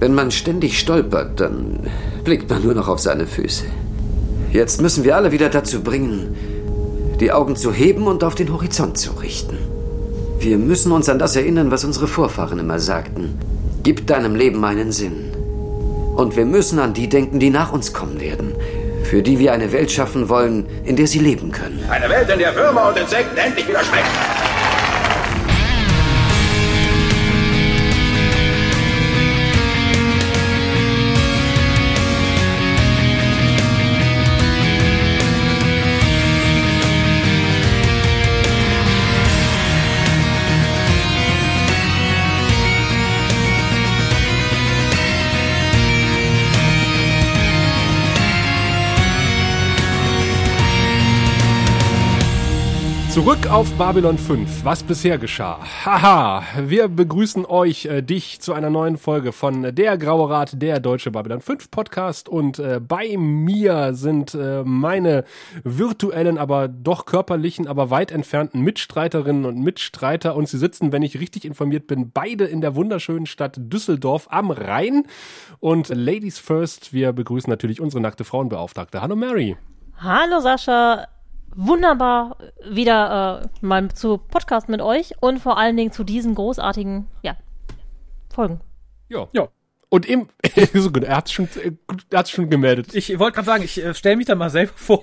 Wenn man ständig stolpert, dann blickt man nur noch auf seine Füße. Jetzt müssen wir alle wieder dazu bringen, die Augen zu heben und auf den Horizont zu richten. Wir müssen uns an das erinnern, was unsere Vorfahren immer sagten. Gib deinem Leben einen Sinn. Und wir müssen an die denken, die nach uns kommen werden. Für die wir eine Welt schaffen wollen, in der sie leben können. Eine Welt, in der Würmer und Insekten endlich wieder schmecken. Zurück auf Babylon 5. Was bisher geschah? Haha, wir begrüßen euch, äh, dich, zu einer neuen Folge von Der Graue Rat, der deutsche Babylon 5 Podcast. Und äh, bei mir sind äh, meine virtuellen, aber doch körperlichen, aber weit entfernten Mitstreiterinnen und Mitstreiter. Und sie sitzen, wenn ich richtig informiert bin, beide in der wunderschönen Stadt Düsseldorf am Rhein. Und Ladies First, wir begrüßen natürlich unsere nackte Frauenbeauftragte. Hallo Mary. Hallo Sascha, wunderbar wieder äh, mal zu Podcast mit euch und vor allen Dingen zu diesen großartigen ja, Folgen. Ja. Ja. Und im, so gut, er hat schon, er hat's schon gemeldet. Ich wollte gerade sagen, ich äh, stelle mich da mal selber vor.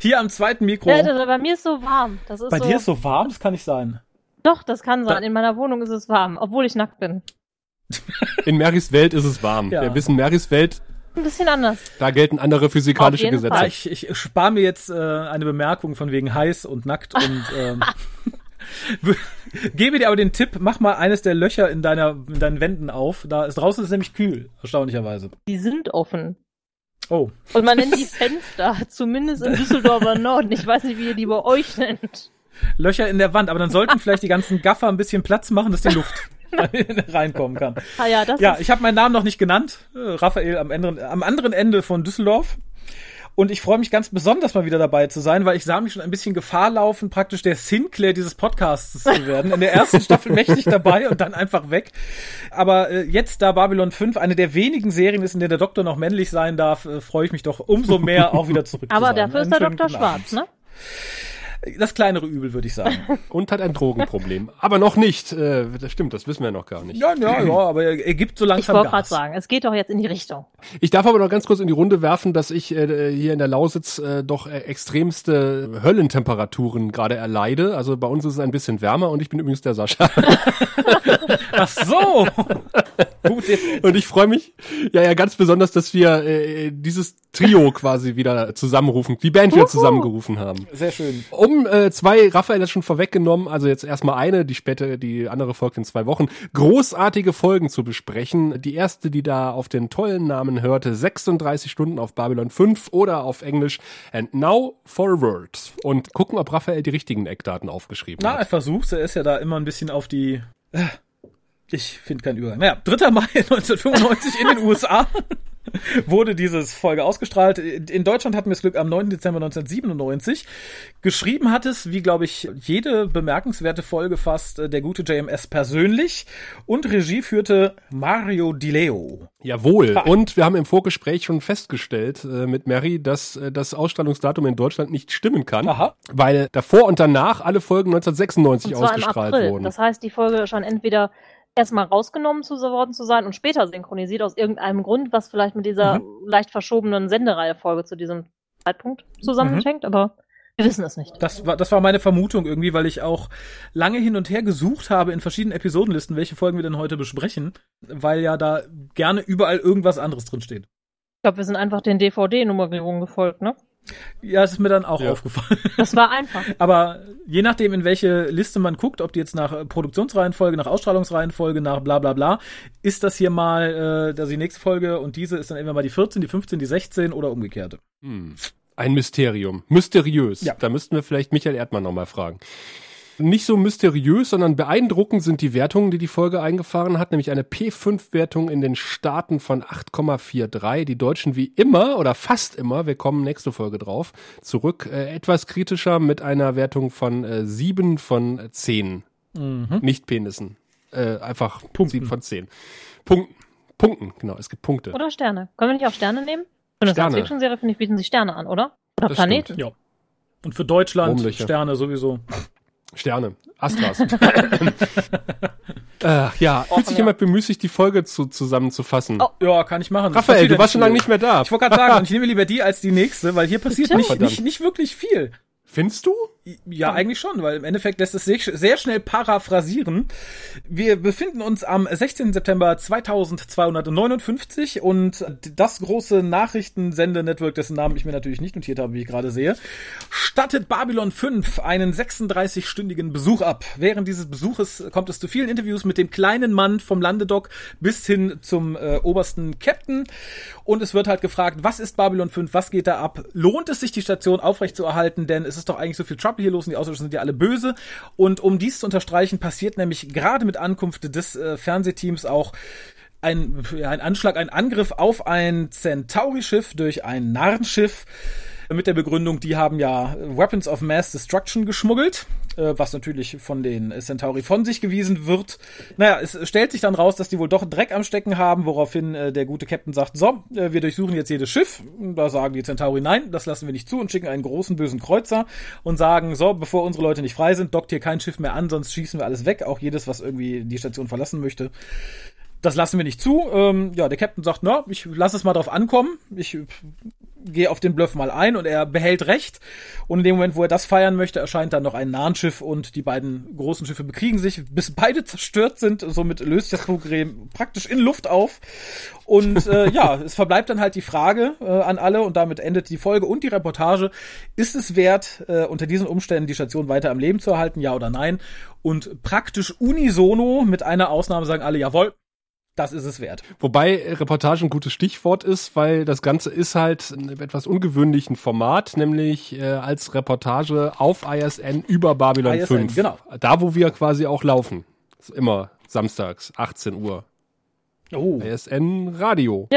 Hier am zweiten Mikro. Ja, bei mir ist so warm. Das ist bei so, dir ist so warm? Das kann nicht sein. Doch, das kann sein. In meiner Wohnung ist es warm, obwohl ich nackt bin. In Marys Welt ist es warm. Ja. Wir wissen, Marys Welt ein bisschen anders. Da gelten andere physikalische Gesetze. Fall. Ich, ich spare mir jetzt äh, eine Bemerkung von wegen heiß und nackt und ähm, gebe dir aber den Tipp, mach mal eines der Löcher in deiner in deinen Wänden auf. Da ist draußen ist nämlich kühl, erstaunlicherweise. Die sind offen. Oh. Und man nennt die Fenster, zumindest in Düsseldorfer Norden. Ich weiß nicht, wie ihr die bei euch nennt. Löcher in der Wand, aber dann sollten vielleicht die ganzen Gaffer ein bisschen Platz machen, dass die Luft reinkommen kann. Ah ja, das ja ich habe meinen Namen noch nicht genannt. Äh, Raphael am, anderen, am anderen Ende von Düsseldorf. Und ich freue mich ganz besonders mal wieder dabei zu sein, weil ich sah mich schon ein bisschen Gefahr laufen, praktisch der Sinclair dieses Podcasts zu werden. In der ersten Staffel mächtig dabei und dann einfach weg. Aber äh, jetzt, da Babylon 5 eine der wenigen Serien ist, in der der Doktor noch männlich sein darf, äh, freue ich mich doch umso mehr auch wieder zurück Aber zu sein. dafür ist der Doktor schwarz, ne? Das kleinere Übel, würde ich sagen. Und hat ein Drogenproblem. Aber noch nicht. Äh, das stimmt, das wissen wir noch gar nicht. Ja, ja, ja, aber er, er gibt so langsam Ich wollte gerade sagen, es geht doch jetzt in die Richtung. Ich darf aber noch ganz kurz in die Runde werfen, dass ich äh, hier in der Lausitz äh, doch äh, extremste Höllentemperaturen gerade erleide. Also bei uns ist es ein bisschen wärmer und ich bin übrigens der Sascha. Ach so! Gut, und ich freue mich ja ja ganz besonders, dass wir äh, dieses Trio quasi wieder zusammenrufen, die Band wieder zusammengerufen haben. Sehr schön. Um äh, zwei, Raphael hat schon vorweggenommen, also jetzt erstmal eine, die später, die andere folgt in zwei Wochen, großartige Folgen zu besprechen. Die erste, die da auf den tollen Namen hörte, 36 Stunden auf Babylon 5 oder auf Englisch And Now for a Word. Und gucken, ob Raphael die richtigen Eckdaten aufgeschrieben Na, hat. Na, er versucht, er ist ja da immer ein bisschen auf die äh, ich finde keinen Übergang. Naja, 3. Mai 1995 in den USA wurde diese Folge ausgestrahlt. In Deutschland hatten wir das Glück am 9. Dezember 1997. Geschrieben hat es, wie glaube ich, jede bemerkenswerte Folge fast, äh, der gute JMS persönlich. Und Regie führte Mario Di Leo. Jawohl. Ha. Und wir haben im Vorgespräch schon festgestellt äh, mit Mary, dass äh, das Ausstrahlungsdatum in Deutschland nicht stimmen kann, Aha. weil davor und danach alle Folgen 1996 und zwar ausgestrahlt im April. wurden. Das heißt, die Folge schon entweder erstmal rausgenommen zu worden zu sein und später synchronisiert aus irgendeinem Grund, was vielleicht mit dieser mhm. leicht verschobenen Sendereihe-Folge zu diesem Zeitpunkt zusammenhängt, mhm. aber wir wissen es nicht. Das war, das war meine Vermutung irgendwie, weil ich auch lange hin und her gesucht habe in verschiedenen Episodenlisten, welche Folgen wir denn heute besprechen, weil ja da gerne überall irgendwas anderes drin steht. Ich glaube, wir sind einfach den DVD-Nummerierungen gefolgt, ne? Ja, es ist mir dann auch ja. aufgefallen. Das war einfach. Aber je nachdem, in welche Liste man guckt, ob die jetzt nach Produktionsreihenfolge, nach Ausstrahlungsreihenfolge, nach bla bla bla, ist das hier mal äh, das die nächste Folge und diese ist dann entweder mal die 14, die 15, die 16 oder umgekehrt. Hm. Ein Mysterium. Mysteriös. Ja. Da müssten wir vielleicht Michael Erdmann nochmal fragen nicht so mysteriös, sondern beeindruckend sind die Wertungen, die die Folge eingefahren hat, nämlich eine P5-Wertung in den Staaten von 8,43. Die Deutschen wie immer oder fast immer, wir kommen nächste Folge drauf, zurück, äh, etwas kritischer mit einer Wertung von äh, 7 von 10. Mhm. Nicht Penissen. Äh, einfach Punkten. 7 von 10. Punkten. Punkten, genau, es gibt Punkte. Oder Sterne. Können wir nicht auch Sterne nehmen? Für eine. Science-Fiction-Serie, finde ich, bieten sie Sterne an, oder? Oder Das Planeten. Ja. Und für Deutschland. Sterne sowieso. Sterne, Astras. äh, ja, Och, fühlt sich ja. jemand bemüßigt, die Folge zu, zusammenzufassen? Oh. Ja, kann ich machen. Raphael, du warst schon nicht lange nicht mehr da. Ich wollte gerade sagen, und ich nehme lieber die als die nächste, weil hier passiert nicht, nicht, nicht wirklich viel. Findest du? Ja, eigentlich schon, weil im Endeffekt lässt es sich sehr schnell paraphrasieren. Wir befinden uns am 16. September 2259 und das große Nachrichtensende-Network, dessen Namen ich mir natürlich nicht notiert habe, wie ich gerade sehe, stattet Babylon 5 einen 36-stündigen Besuch ab. Während dieses Besuches kommt es zu vielen Interviews mit dem kleinen Mann vom Landedock bis hin zum äh, obersten Captain und es wird halt gefragt, was ist Babylon 5, was geht da ab? Lohnt es sich, die Station aufrechtzuerhalten, denn es ist doch eigentlich so viel Trouble hier los und die Außerirdischen sind ja alle böse. Und um dies zu unterstreichen, passiert nämlich gerade mit Ankunft des äh, Fernsehteams auch ein, ein Anschlag, ein Angriff auf ein Centauri-Schiff durch ein Narrenschiff mit der Begründung, die haben ja Weapons of Mass Destruction geschmuggelt, äh, was natürlich von den Centauri von sich gewiesen wird. Naja, es stellt sich dann raus, dass die wohl doch Dreck am Stecken haben, woraufhin äh, der gute Captain sagt, so, äh, wir durchsuchen jetzt jedes Schiff. Da sagen die Centauri, nein, das lassen wir nicht zu und schicken einen großen bösen Kreuzer und sagen, so, bevor unsere Leute nicht frei sind, dockt hier kein Schiff mehr an, sonst schießen wir alles weg, auch jedes, was irgendwie die Station verlassen möchte das lassen wir nicht zu. Ähm, ja, der Captain sagt, na, ich lasse es mal drauf ankommen. Ich gehe auf den Bluff mal ein und er behält recht. Und in dem Moment, wo er das feiern möchte, erscheint dann noch ein Nahenschiff und die beiden großen Schiffe bekriegen sich, bis beide zerstört sind. Somit löst sich das Problem praktisch in Luft auf. Und äh, ja, es verbleibt dann halt die Frage äh, an alle und damit endet die Folge und die Reportage. Ist es wert, äh, unter diesen Umständen die Station weiter am Leben zu erhalten, ja oder nein? Und praktisch unisono, mit einer Ausnahme, sagen alle, jawohl, das ist es wert. Wobei Reportage ein gutes Stichwort ist, weil das Ganze ist halt in einem etwas ungewöhnlichen Format, nämlich äh, als Reportage auf ISN über Babylon ISN, 5. genau. Da, wo wir quasi auch laufen. Ist immer samstags, 18 Uhr. Oh. ISN Radio.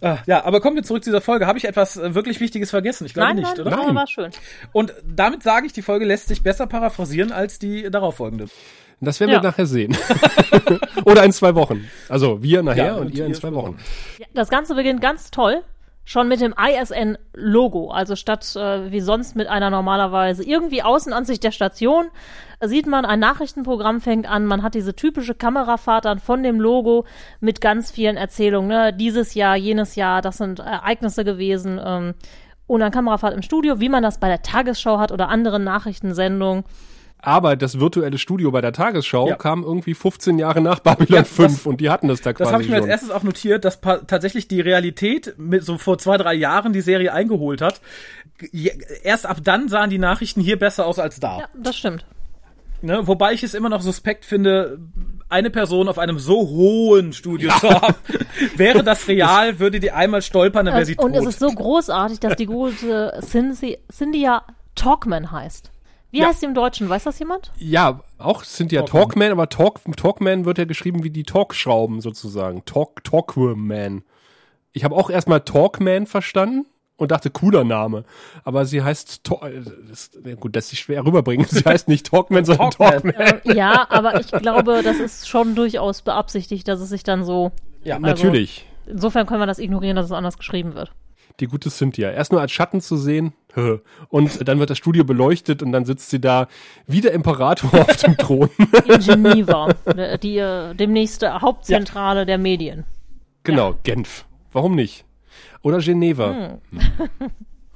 Äh, ja, aber kommen wir zurück zu dieser Folge. Habe ich etwas äh, wirklich Wichtiges vergessen? Ich glaube Nein, nicht, nein, oder? Nein. war schön. Und damit sage ich, die Folge lässt sich besser paraphrasieren als die darauffolgende. Das werden Ja. wir nachher sehen. Oder in zwei Wochen. Also wir nachher Ja, und, und ihr in zwei Wochen. Ja, das Ganze beginnt ganz toll. Schon mit dem ISN-Logo. Also statt äh, wie sonst mit einer normalerweise irgendwie Außenansicht der Station sieht man, ein Nachrichtenprogramm fängt an. Man hat diese typische Kamerafahrt dann von dem Logo mit ganz vielen Erzählungen. Ne? Dieses Jahr, jenes Jahr, das sind Ereignisse gewesen. Ähm, und dann Kamerafahrt im Studio, wie man das bei der Tagesschau hat oder anderen Nachrichtensendungen. Aber das virtuelle Studio bei der Tagesschau Ja. kam irgendwie 15 Jahre nach Babylon Ja, 5 das- und die hatten das da Das quasi habe ich mir als schon. erstes auch notiert, dass tatsächlich die Realität mit so vor zwei, drei Jahren die Serie eingeholt hat. Erst ab dann sahen die Nachrichten hier besser aus als da. Ja, das stimmt. Ne? Wobei ich es immer noch suspekt finde, eine Person auf einem so hohen Studio zu haben. Wäre das real, würde die einmal stolpern, dann wäre sie und tot. es ist so großartig, dass die gute Cindy, Cynthia Talkman heißt. Wie Ja. heißt sie im Deutschen? Weiß das jemand? Ja, auch sind ja Talkman. Talkman, aber Talk, Talkman wird ja geschrieben wie die Talkschrauben sozusagen. Talk, Talkman. Ich habe auch erstmal Talkman verstanden und dachte, cooler Name. Aber sie heißt, To- äh, das, gut, das ist schwer rüberbringen. Sie heißt nicht Talkman, sondern Talkman. Talkman. Äh, ja, aber ich glaube, das ist schon durchaus beabsichtigt, dass es sich dann so. ja, Natürlich. Insofern können wir das ignorieren, dass es anders geschrieben wird. Die gute Cynthia. Erst nur als Schatten zu sehen. Und dann wird das Studio beleuchtet und dann sitzt sie da wie der Imperator auf dem Thron. In Geneva, die äh, demnächst Hauptzentrale der Medien. Genau, Genf. Warum nicht? Oder Geneva. Hm.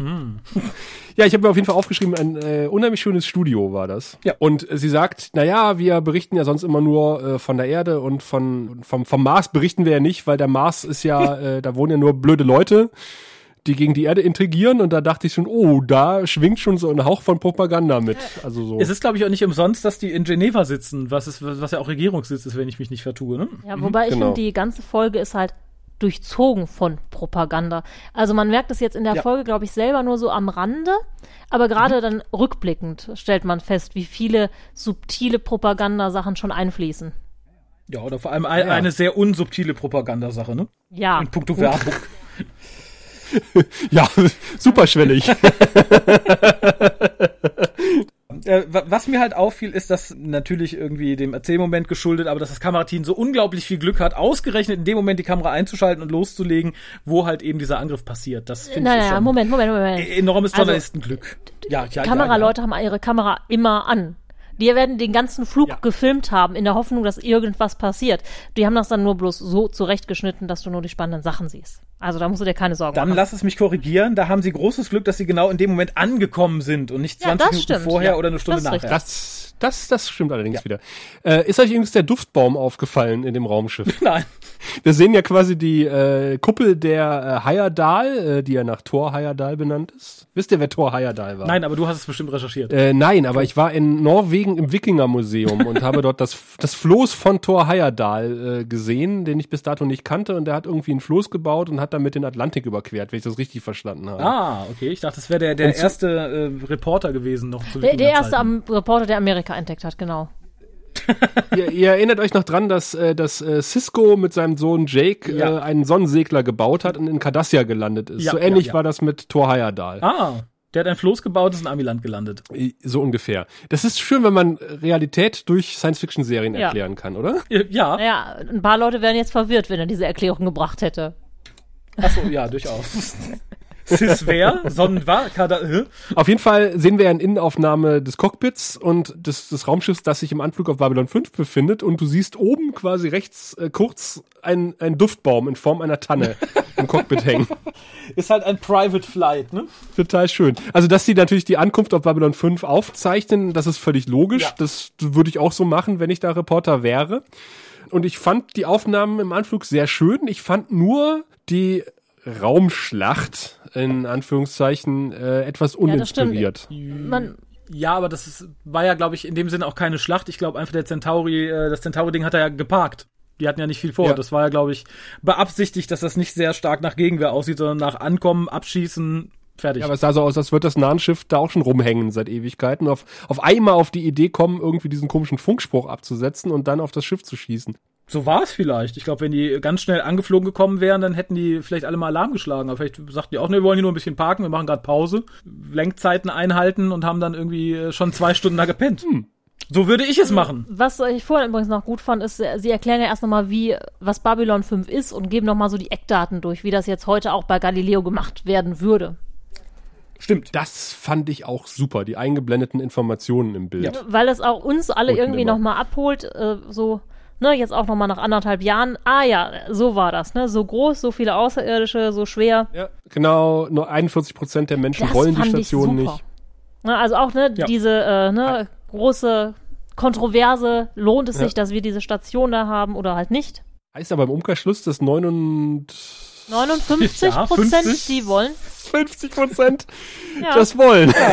Ja, ich habe mir auf jeden Fall aufgeschrieben, ein äh, unheimlich schönes Studio war das. Ja. Und äh, sie sagt, naja, wir berichten ja sonst immer nur äh, von der Erde und von vom, vom Mars berichten wir ja nicht, weil der Mars ist ja, äh, da wohnen ja nur blöde Leute, die gegen die Erde intrigieren. Und da dachte ich schon, oh, da schwingt schon so ein Hauch von Propaganda mit. Also so. Es ist, glaube ich, auch nicht umsonst, dass die in Geneva sitzen, was, ist, was ja auch Regierungssitz ist, wenn ich mich nicht vertue. Ne? Ja, wobei ich genau. finde, die ganze Folge ist halt durchzogen von Propaganda. Also man merkt es jetzt in der Ja. Folge, glaube ich, selber nur so am Rande, aber gerade dann rückblickend stellt man fest, wie viele subtile Propagandasachen schon einfließen. Ja, oder vor allem ein, Ja. eine sehr unsubtile Propagandasache, ne? Ja, In puncto Werbung. ja, superschwellig. äh, wa- was mir halt auffiel, ist, dass natürlich irgendwie dem Erzählmoment geschuldet, aber dass das Kamerateam so unglaublich viel Glück hat, ausgerechnet in dem Moment die Kamera einzuschalten und loszulegen, wo halt eben dieser Angriff passiert. Das finde ich Naja, schon Moment, Moment, Moment. enormes Also, Journalistenglück. Ja, ja, Kameraleute haben ihre Kamera immer an. Die werden den ganzen Flug Ja. gefilmt haben, in der Hoffnung, dass irgendwas passiert. Die haben das dann nur bloß so zurechtgeschnitten, dass du nur die spannenden Sachen siehst. Also da musst du dir keine Sorgen Dann machen. lass es mich korrigieren. Da haben sie großes Glück, dass sie genau in dem Moment angekommen sind und nicht Ja, 20 das Minuten stimmt. vorher Ja, oder eine Stunde das nachher. Das, das, das stimmt allerdings wieder. Äh, ist euch übrigens der Duftbaum aufgefallen in dem Raumschiff? Nein. Wir sehen ja quasi die äh, Kuppel der äh, Heyerdahl, äh, die ja nach Thor Heyerdahl benannt ist. Wisst ihr, wer Thor Heyerdahl war? Nein, aber du hast es bestimmt recherchiert. Äh, nein, aber ich war in Norwegen im Wikingermuseum und habe dort das, das Floß von Thor Heyerdahl äh, gesehen, den ich bis dato nicht kannte. Und der hat irgendwie ein Floß gebaut und hat damit den Atlantik überquert, wenn ich das richtig verstanden habe. Ah, okay. Ich dachte, das wäre der, der erste äh, Reporter gewesen noch zu der, der erste am Reporter, der Amerika entdeckt hat, genau. Ihr, ihr erinnert euch noch dran, dass, äh, dass äh, Cisco mit seinem Sohn Jake Ja. äh, einen Sonnensegler gebaut hat und in Cardassia gelandet ist. Ja, so ähnlich ja, ja. war das mit Thor Heyerdahl. Ah, der hat ein Floß gebaut, ist in Amiland gelandet. So ungefähr. Das ist schön, wenn man Realität durch Science-Fiction-Serien Ja. erklären kann, oder? Ja, Naja, ein paar Leute wären jetzt verwirrt, wenn er diese Erklärung gebracht hätte. Achso, ja, durchaus. Cis wer? Sonnen war? Kada, hä? Auf jeden Fall sehen wir eine Innenaufnahme des Cockpits und des, des Raumschiffs, das sich im Anflug auf Babylon 5 befindet. Und du siehst oben quasi rechts äh, kurz ein, ein Duftbaum in Form einer Tanne im Cockpit hängen. Ist halt ein Private Flight, ne? Total schön. Also, dass sie natürlich die Ankunft auf Babylon 5 aufzeichnen, das ist völlig logisch. Ja. Das würde ich auch so machen, wenn ich da Reporter wäre. Und ich fand die Aufnahmen im Anflug sehr schön. Ich fand nur die Raumschlacht in Anführungszeichen äh, etwas uninspiriert. Man, Ja, aber das ist, war ja, glaube ich, in dem Sinne auch keine Schlacht. Ich glaube einfach, der Centauri, äh, das Centauri-Ding hat er ja geparkt. Die hatten ja nicht viel vor. Ja. Das war ja, glaube ich, beabsichtigt, dass das nicht sehr stark nach Gegenwehr aussieht, sondern nach Ankommen, Abschießen, fertig. Ja, aber es sah so aus, als würde das Nahenschiff da auch schon rumhängen seit Ewigkeiten. Auf, auf einmal auf die Idee kommen, irgendwie diesen komischen Funkspruch abzusetzen und dann auf das Schiff zu schießen. so war es vielleicht. Ich glaube, wenn die ganz schnell angeflogen gekommen wären, dann hätten die vielleicht alle mal Alarm geschlagen. Aber vielleicht sagten die auch, ne, wir wollen hier nur ein bisschen parken, wir machen gerade Pause, Lenkzeiten einhalten und haben dann irgendwie äh, schon zwei Stunden da gepennt. So würde ich es machen. was ich vorhin übrigens noch gut fand, ist, äh, sie erklären ja erst nochmal, wie, was Babylon 5 ist und geben nochmal so die Eckdaten durch, wie das jetzt heute auch bei Galileo gemacht werden würde. Stimmt. Das fand ich auch super, die eingeblendeten Informationen im Bild. Ja. Weil es auch uns alle Unten irgendwie nochmal abholt, äh, so, ne, jetzt auch nochmal nach anderthalb Jahren. Ah ja, so war das, ne? So groß, so viele Außerirdische, so schwer. Ja, genau, nur 41 Prozent der Menschen Das wollen die fand ich Station super. nicht. Ne, also auch, ne, Ja. diese, äh, ne, große Kontroverse, lohnt es Ja. sich, dass wir diese Station da haben oder halt nicht? Heißt aber im Umkehrschluss, dass 59 59 Ja, Prozent, 50? die wollen. Prozent Ja. das wollen.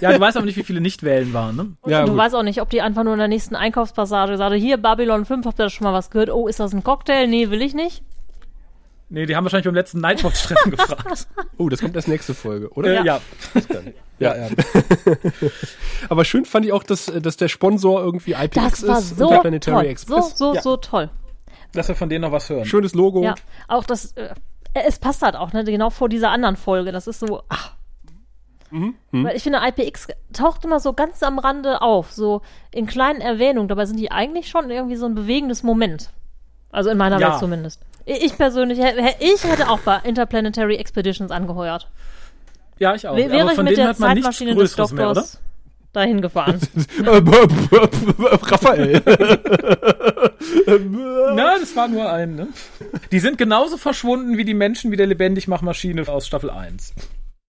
Ja, du weißt aber nicht, wie viele Nichtwählen waren, ne? Und Ja, du gut. weißt auch nicht, ob die einfach nur in der nächsten Einkaufspassage sagen, hier Babylon 5, habt ihr das schon mal was gehört? Oh, ist das ein Cocktail? Nee, will ich nicht. Nee, die haben wahrscheinlich beim letzten Nightwatch-Treffen gefragt. Oh, das kommt erst nächste Folge, oder? Äh, ja. Ja, ja. Aber schön fand ich auch, dass, dass der Sponsor irgendwie IPX Das war ist so und der Planetary toll. So, Express. so, Ja. so toll. Dass wir von denen noch was hören. Schönes Logo. Ja, auch das, äh, es passt halt auch, ne, genau vor dieser anderen Folge. Das ist so, ach. Mhm. Weil ich finde, IPX taucht immer so ganz am Rande auf, so in kleinen Erwähnungen. Dabei sind die eigentlich schon irgendwie so ein bewegendes Moment. Also in meiner Ja. Welt zumindest. Ich persönlich, ich hätte auch bei Interplanetary Expeditions angeheuert. Ja, ich auch. Wäre aber ich von mit denen der hat man nichts Größeres mehr, oder? Dahin gefahren. Äh, Raphael. Na, das war nur ein, ne? Die sind genauso verschwunden wie die Menschen wie der Lebendigmachmaschine aus Staffel 1.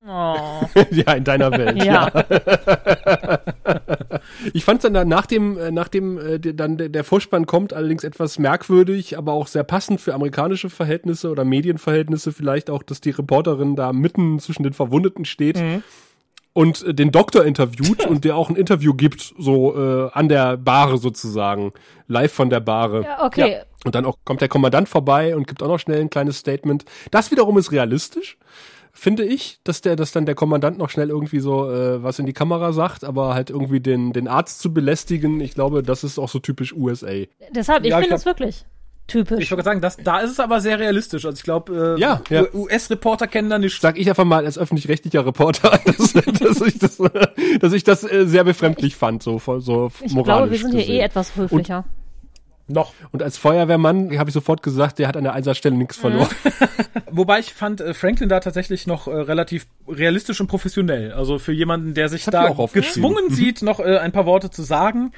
Oh. ja, in deiner Welt. Ja. Ich fand es dann da nach dem, äh, nach dem äh, der- dann der, der Vorspann kommt, allerdings etwas merkwürdig, aber auch sehr passend für amerikanische Verhältnisse oder Medienverhältnisse vielleicht auch, dass die Reporterin da mitten zwischen den Verwundeten steht und äh, den Doktor interviewt und der auch ein Interview gibt, so äh, an der Bahre sozusagen, live von der Bahre. Ja, okay. Und dann auch kommt der Kommandant vorbei und gibt auch noch schnell ein kleines Statement. Das wiederum ist realistisch, finde ich, dass der, dass dann der Kommandant noch schnell irgendwie so äh, was in die Kamera sagt, aber halt irgendwie den, den Arzt zu belästigen, ich glaube, das ist auch so typisch USA. Deshalb, ich Ja, finde es wirklich. Typisch. Ich wollte sagen, das, da ist es aber sehr realistisch. Also ich glaube, äh, Ja, ja. US-Reporter kennen da nicht. Sag ich einfach mal als öffentlich-rechtlicher Reporter, dass, dass ich das, dass ich das äh, sehr befremdlich fand, so, so ich moralisch glaube, wir sind hier gesehen. eh etwas höflicher. Noch. Und als Feuerwehrmann habe ich sofort gesagt, der hat an der Einsatzstelle nichts verloren. Wobei ich fand äh, Franklin da tatsächlich noch äh, relativ realistisch und professionell. Also für jemanden, der sich da gezwungen sieht, noch äh, ein paar Worte zu sagen,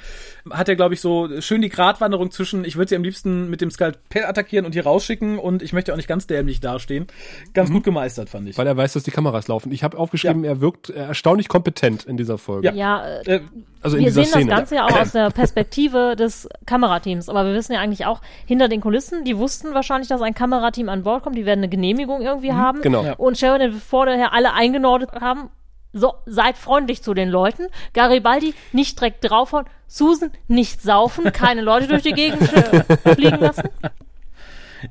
hat er, glaube ich, so schön die Gratwanderung zwischen, ich würde sie am liebsten mit dem Skalpell attackieren und hier rausschicken und ich möchte auch nicht ganz dämlich dastehen. Ganz gut gemeistert, fand ich. Weil er weiß, dass die Kameras laufen. Ich habe aufgeschrieben, er wirkt erstaunlich kompetent in dieser Folge. Ja. Ja, äh, Äh, Also in wir dieser sehen Szene. das Ganze ja auch aus der Perspektive des Kamerateams. Aber wir wissen ja eigentlich auch, hinter den Kulissen, die wussten wahrscheinlich, dass ein Kamerateam an Bord kommt. Die werden eine Genehmigung irgendwie haben. genau. Ja. Und Sheridan vorher alle eingenordet haben. So, seid freundlich zu den Leuten. Garibaldi nicht direkt draufhauen. Susan nicht saufen. Keine Leute durch die Gegend äh, fliegen lassen.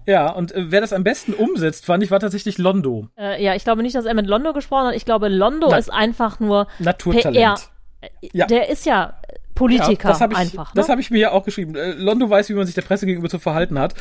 ja, und äh, wer das am besten umsetzt, fand ich, war tatsächlich Londo. Äh, ja, ich glaube nicht, dass er mit Londo gesprochen hat. Ich glaube, Londo Nein. ist einfach nur Naturtalent. PR. Ja. Der ist ja Politiker Ja, das habe ich, einfach. das ne? habe ich mir ja auch geschrieben. Äh, Londo weiß, wie man sich der Presse gegenüber zu verhalten hat.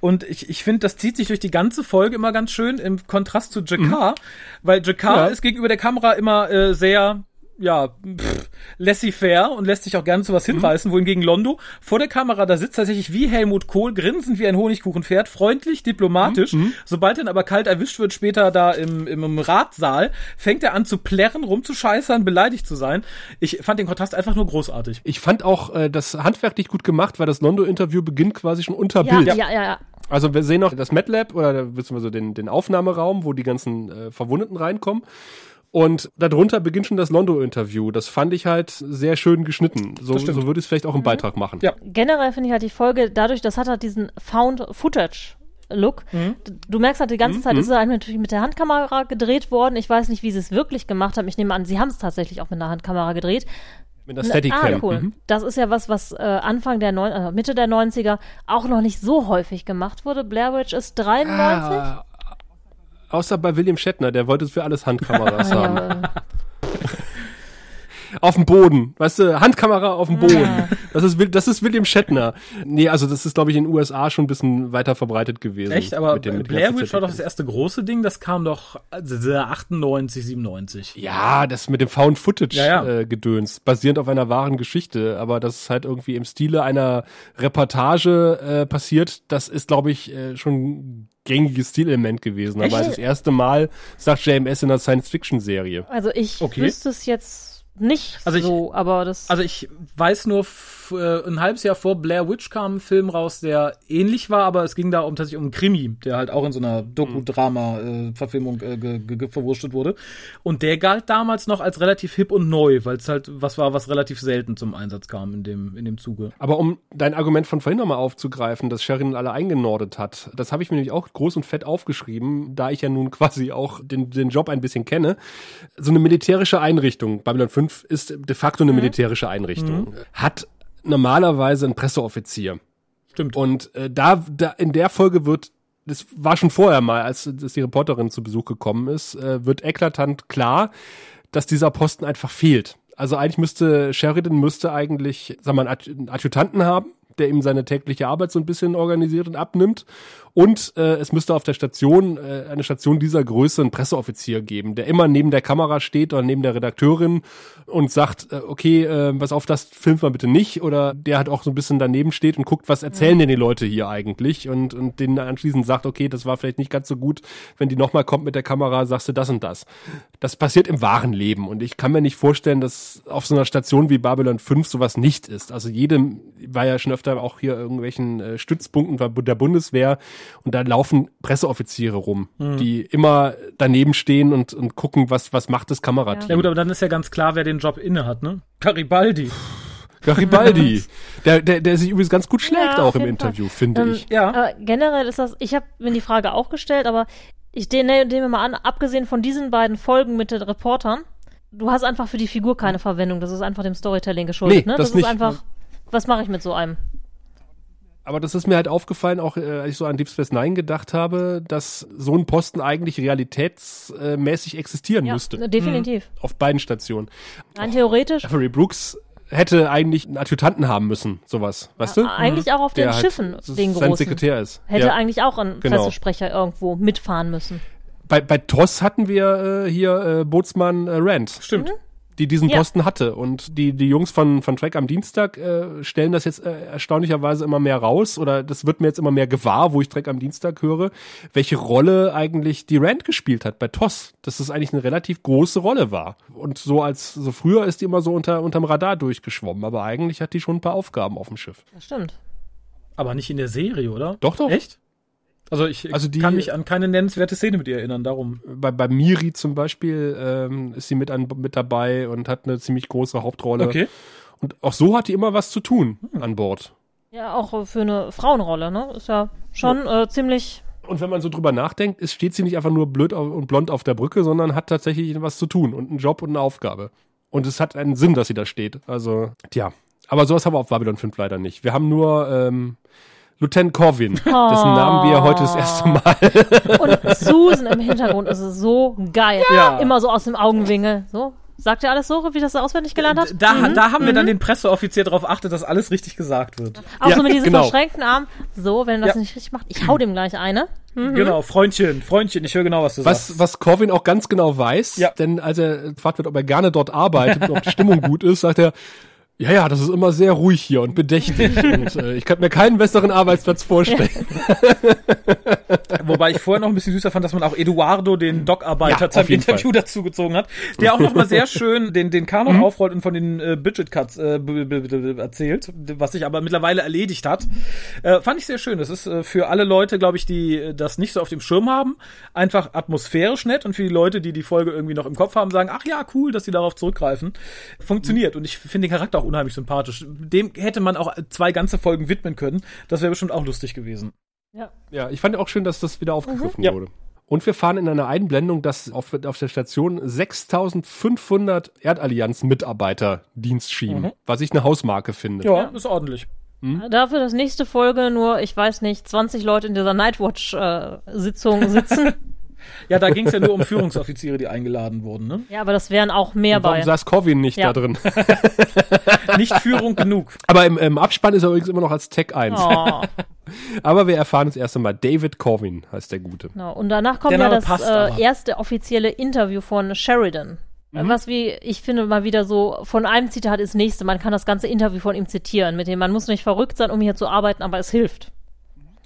Und ich, ich finde, das zieht sich durch die ganze Folge immer ganz schön im Kontrast zu Jakar, weil Jakar Ja. ist gegenüber der Kamera immer äh, sehr ja, pff, laissez-faire und lässt sich auch gerne zu was hinreißen, wohingegen Londo vor der Kamera da sitzt tatsächlich wie Helmut Kohl, grinsend wie ein Honigkuchenpferd, freundlich, diplomatisch. Sobald er dann aber kalt erwischt wird, später da im, im, im Ratsaal, fängt er an zu plärren, rumzuscheißern, beleidigt zu sein. Ich fand den Kontrast einfach nur großartig. Ich fand auch äh, das handwerklich gut gemacht, weil das Londo-Interview beginnt quasi schon unter ja, Bild. ja, ja, ja. Also wir sehen noch das MATLAB oder beziehungsweise den, den Aufnahmeraum, wo die ganzen äh, Verwundeten reinkommen. Und darunter beginnt schon das Londo-Interview. Das fand ich halt sehr schön geschnitten. So, so würde ich es vielleicht auch im Beitrag machen. Ja. generell finde ich halt die Folge dadurch, das hat halt diesen Found Footage. Look. Mhm. Du merkst halt die ganze Zeit, ist es halt natürlich mit der Handkamera gedreht worden. Ich weiß nicht, wie sie es wirklich gemacht haben. Ich nehme an, sie haben es tatsächlich auch mit einer Handkamera gedreht. Mit der Steadicam. Ah, cool. Mhm. Das ist ja was, was äh, Anfang der neun, äh, Mitte der 90er auch noch nicht so häufig gemacht wurde. Blair Witch ist 93. Ah, außer bei William Shatner, der wollte für alles Handkameras haben. Ja, äh, Auf dem Boden, weißt du, Handkamera auf dem Boden. Ja. Das ist, Will- das ist William Shatner. Nee, also das ist, glaube ich, in den USA schon ein bisschen weiter verbreitet gewesen. Echt? Aber Mit dem- mit Blair Witch war doch das erste große Ding, das kam doch also, 98, 97. Ja, das mit dem Found Footage Ja, ja. Äh, Gedöns, basierend auf einer wahren Geschichte, aber das ist halt irgendwie im Stile einer Reportage äh, passiert, das ist, glaube ich, äh, schon gängiges Stilelement gewesen. Aber das erste Mal sagt JMS in einer Science-Fiction-Serie. Also ich Okay. wüsste es jetzt nicht Also ich- so, aber das. Also ich weiß nur, äh, ein halbes Jahr vor Blair Witch kam ein Film raus, der ähnlich war, aber es ging da um tatsächlich um einen Krimi, der halt auch in so einer Doku-Drama-Verfilmung äh, ge ge verwurstet wurde. Und der galt damals noch als relativ hip und neu, weil es halt was war, was relativ selten zum Einsatz kam in dem, in dem Zuge. Aber um dein Argument von vorhin nochmal aufzugreifen, dass Sheridan alle eingenordet hat, das habe ich mir nämlich auch groß und fett aufgeschrieben, da ich ja nun quasi auch den, den Job ein bisschen kenne. So eine militärische Einrichtung, Babylon 5 ist de facto eine militärische Einrichtung, hat normalerweise einen Presseoffizier. Stimmt. Und äh, da, da in der Folge wird, das war schon vorher mal, als, als die Reporterin zu Besuch gekommen ist, äh, wird eklatant klar, dass dieser Posten einfach fehlt. Also eigentlich müsste Sheridan müsste eigentlich, wir mal, einen Adjutanten haben, der ihm seine tägliche Arbeit so ein bisschen organisiert und abnimmt. Und äh, es müsste auf der Station, äh, eine Station dieser Größe, einen Presseoffizier geben, der immer neben der Kamera steht oder neben der Redakteurin und sagt, äh, okay, äh, pass auf, das filmt man bitte nicht. Oder der halt auch so ein bisschen daneben steht und guckt, was erzählen denn die Leute hier eigentlich? Und, und denen anschließend sagt, okay, das war vielleicht nicht ganz so gut. Wenn die nochmal kommt mit der Kamera, sagst du das und das. Das passiert im wahren Leben. Und ich kann mir nicht vorstellen, dass auf so einer Station wie Babylon 5 sowas nicht ist. Also jedem war ja schon öfter auch hier irgendwelchen äh, Stützpunkten der Bundeswehr und da laufen Presseoffiziere rum, die immer daneben stehen und, und gucken, was, was macht das Kamerateam. Ja gut, aber dann ist ja ganz klar, wer den Job inne hat, ne? Garibaldi. Garibaldi, der, der, der sich übrigens ganz gut schlägt Ja, auch im Fall. Interview, finde Ähm, ich. Ja. Aber generell ist das, ich habe mir die Frage auch gestellt, aber ich ne- nehme mal an, abgesehen von diesen beiden Folgen mit den Reportern, du hast einfach für die Figur keine Verwendung. Das ist einfach dem Storytelling geschuldet, Nee, ne? das Das, nicht. ist einfach, was mache ich mit so einem? Aber das ist mir halt aufgefallen, auch äh, als ich so an Deep Space Nine gedacht habe, dass so ein Posten eigentlich realitätsmäßig existieren Ja, müsste. definitiv. Auf beiden Stationen. Rein theoretisch. Avery Brooks hätte eigentlich einen Adjutanten haben müssen, sowas, weißt du? Eigentlich auch auf den Der halt Schiffen, den sein großen. Sekretär ist. Hätte ja. eigentlich auch ein Genau. Pressesprecher irgendwo mitfahren müssen. Bei, bei TOS hatten wir äh, hier äh, Bootsmann äh, Rand, Stimmt. Die diesen Ja. Posten hatte. Und die, die Jungs von, von Trek am Dienstag äh, stellen das jetzt äh, erstaunlicherweise immer mehr raus. Oder das wird mir jetzt immer mehr gewahr, wo ich Trek am Dienstag höre, welche Rolle eigentlich die Rand gespielt hat bei TOS. Dass das eigentlich eine relativ große Rolle war. Und so als so früher ist die immer so unter unterm Radar durchgeschwommen. Aber eigentlich hat die schon ein paar Aufgaben auf dem Schiff. Das stimmt. Aber nicht in der Serie, oder? Doch, doch. Echt? Also ich Also die- kann mich an keine nennenswerte Szene mit ihr erinnern, darum. Bei, bei Miri zum Beispiel ähm, ist sie mit, an, mit dabei und hat eine ziemlich große Hauptrolle. Okay. Und auch so hat die immer was zu tun an Bord. Ja, auch für eine Frauenrolle, ne? Ist ja schon äh, ziemlich. Und wenn man so drüber nachdenkt, ist, steht sie nicht einfach nur blöd auf, und blond auf der Brücke, sondern hat tatsächlich was zu tun und einen Job und eine Aufgabe. Und es hat einen Sinn, dass sie da steht. Also, tja. Aber sowas haben wir auf Babylon 5 leider nicht. Wir haben nur ähm, Lieutenant Corvin, dessen Namen wir heute das erste Mal. Und Susan im Hintergrund ist so geil. Ja. Immer so aus dem Augenwinkel. So. Sagt ihr alles so, wie das auswendig gelernt hat? Da, da haben wir dann den Presseoffizier darauf achtet, dass alles richtig gesagt wird. Auch Ja, so mit diesen genau. verschränkten Armen. So, wenn er das Ja. nicht richtig macht, ich hau dem gleich eine. Genau, Freundchen, Freundchen, ich höre genau, was du Was, sagst. was Corvin auch ganz genau weiß, Ja. denn als er gefragt wird, ob er gerne dort arbeitet und ob die Stimmung gut ist, sagt er, ja, ja, das ist immer sehr ruhig hier und bedächtig. und äh, ich kann mir keinen besseren Arbeitsplatz vorstellen. Wobei ich vorher noch ein bisschen süßer fand, dass man auch Eduardo, den Dockarbeiter, Ja, zum Interview dazu gezogen hat, der auch noch mal sehr schön den, den Kanon Mhm. aufrollt und von den äh, Budget Cuts äh, erzählt, was sich aber mittlerweile erledigt hat. Äh, fand ich sehr schön. Das ist äh, für alle Leute, glaube ich, die äh, das nicht so auf dem Schirm haben, einfach atmosphärisch nett und für die Leute, die die Folge irgendwie noch im Kopf haben, sagen, ach ja, cool, dass sie darauf zurückgreifen. Funktioniert. Und ich finde den Charakter auch unheimlich sympathisch. Dem hätte man auch zwei ganze Folgen widmen können. Das wäre bestimmt auch lustig gewesen. Ja. Ja, ich fand auch schön, dass das wieder aufgegriffen Ja. wurde. Und wir fahren in einer Einblendung, dass auf, auf der Station 6500 Erdallianz-Mitarbeiter Dienst schieben, was ich eine Hausmarke finde. Ja, ist ordentlich. Dafür das nächste Folge nur, ich weiß nicht, 20 Leute in dieser Nightwatch-Sitzung sitzen. Ja, da ging es ja nur um Führungsoffiziere, die eingeladen wurden. Ne? ja, aber das wären auch mehr Warum bei. saß Corvin nicht Ja. da drin? Nicht Führung genug. Aber im, im Abspann ist er übrigens immer noch als Tech 1. Oh, Aber wir erfahren das erste Mal, David Corvin heißt der Gute. genau. Und danach kommt Der ja das äh, erste offizielle Interview von Sheridan. Mhm. Was wie, ich finde mal wieder so, von einem Zitat ins nächste. Man kann das ganze Interview von ihm zitieren, mit dem man muss nicht verrückt sein, um hier zu arbeiten, aber es hilft.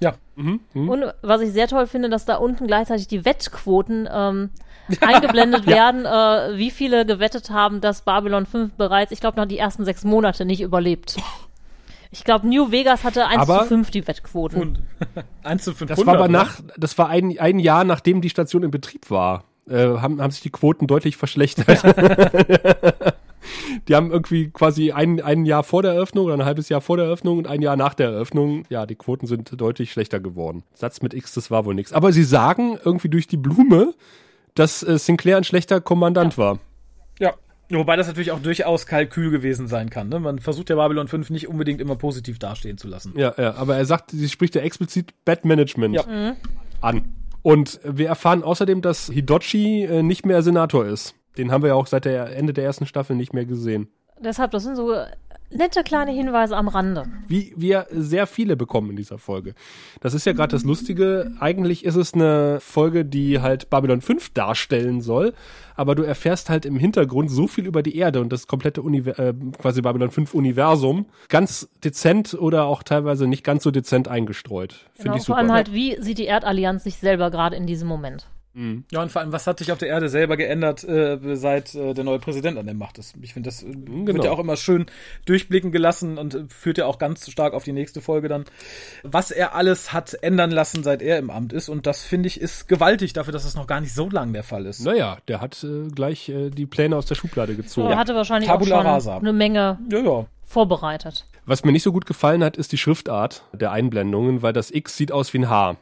Ja. Mhm. Und was ich sehr toll finde, dass da unten gleichzeitig die Wettquoten ähm, eingeblendet werden, äh, wie viele gewettet haben, dass Babylon 5 bereits, ich glaube, noch die ersten sechs Monate nicht überlebt. Ich glaube, New Vegas hatte 1 Aber- zu 5 die Wettquoten. Und 1 zu 500. Das war aber oder? nach, das war ein, ein Jahr, nachdem die Station in Betrieb war. Äh, haben, haben sich die Quoten deutlich verschlechtert. die haben irgendwie quasi ein, ein Jahr vor der Eröffnung oder ein halbes Jahr vor der Eröffnung und ein Jahr nach der Eröffnung, ja, die Quoten sind deutlich schlechter geworden. Satz mit X, das war wohl nichts. Aber sie sagen irgendwie durch die Blume, dass äh, Sinclair ein schlechter Kommandant war. Ja. Wobei das natürlich auch durchaus Kalkül gewesen sein kann. Ne? Man versucht ja Babylon 5 nicht unbedingt immer positiv dastehen zu lassen. Ja, ja, aber er sagt, sie spricht ja explizit Bad Management Ja. an. Und wir erfahren außerdem, dass Hidochi äh, nicht mehr Senator ist. Den haben wir ja auch seit der Ende der ersten Staffel nicht mehr gesehen. Deshalb, das sind so nette kleine Hinweise am Rande. Wie wir sehr viele bekommen in dieser Folge. Das ist ja gerade das Lustige. Eigentlich ist es eine Folge, die halt Babylon 5 darstellen soll, aber du erfährst halt im Hintergrund so viel über die Erde und das komplette Univer äh, quasi Babylon 5 Universum ganz dezent oder auch teilweise nicht ganz so dezent eingestreut. Finde Genau, ich vor super. allem halt, wie sieht die Erdallianz sich selber gerade in diesem Moment? Ja, und vor allem, was hat sich auf der Erde selber geändert, äh, seit äh, der neue Präsident an der Macht ist? Ich finde, das äh, wird genau. ja auch immer schön durchblicken gelassen und äh, führt ja auch ganz stark auf die nächste Folge dann, was er alles hat ändern lassen, seit er im Amt ist. Und das, finde ich, ist gewaltig dafür, dass es noch gar nicht so lang der Fall ist. Naja, der hat äh, gleich äh, die Pläne aus der Schublade gezogen. Er hatte wahrscheinlich Tabula auch schon rasa. eine Menge Ja, ja. vorbereitet. Was mir nicht so gut gefallen hat, ist die Schriftart der Einblendungen, weil das X sieht aus wie ein H.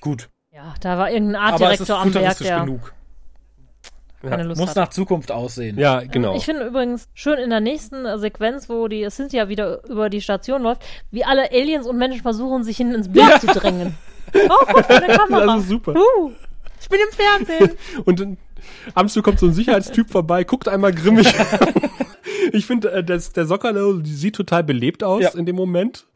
Gut. Ja, da war irgendein Aber es ist Artdirektor am Werk, der genug. keine Lust Muss hat. nach Zukunft aussehen. Ja, genau. Ich finde übrigens schön in der nächsten äh, Sequenz, wo die Cynthia wieder über die Station läuft, wie alle Aliens und Menschen versuchen, sich hinten ins Bild zu drängen. Oh, guck, eine Kamera. Das ist super. Uh, ich bin im Fernsehen. Und abends so kommt so ein Sicherheitstyp vorbei, guckt einmal grimmig. Ich finde, äh, das- der Sockerlo die sieht total belebt aus Ja. in dem Moment.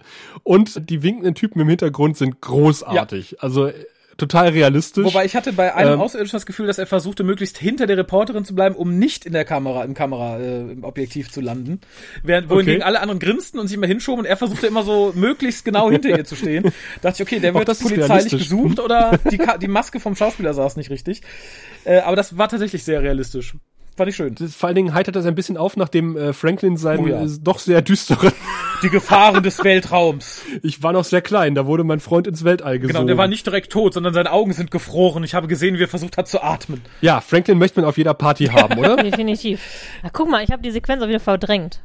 Und die winkenden Typen im Hintergrund sind großartig. Also total realistisch. Wobei ich hatte bei einem Ähm, Außerirdischen das Gefühl, dass er versuchte, möglichst hinter der Reporterin zu bleiben, um nicht in der Kamera, im Kamera, äh, im Objektiv zu landen. Während, wohingegen Okay. alle anderen grinsten und sich immer hinschoben und er versuchte immer so möglichst genau hinter ihr zu stehen. dachte ich, okay, der Auch wird das ist polizeilich gesucht oder die, die Maske vom Schauspieler saß nicht richtig. Äh, aber das war tatsächlich sehr realistisch. Fand ich schön. Das- Vor allen Dingen heitert das ein bisschen auf, nachdem äh, Franklin seinen Oh ja. äh, doch sehr düsteren. Die Gefahren des Weltraums. Ich war noch sehr klein, da wurde mein Freund ins Weltall gesogen. Genau, der war nicht direkt tot, sondern seine Augen sind gefroren. Ich habe gesehen, wie er versucht hat zu atmen. Ja, Franklin möchte man auf jeder Party haben, oder? Definitiv. Na, guck mal, ich habe die Sequenz auch wieder verdrängt.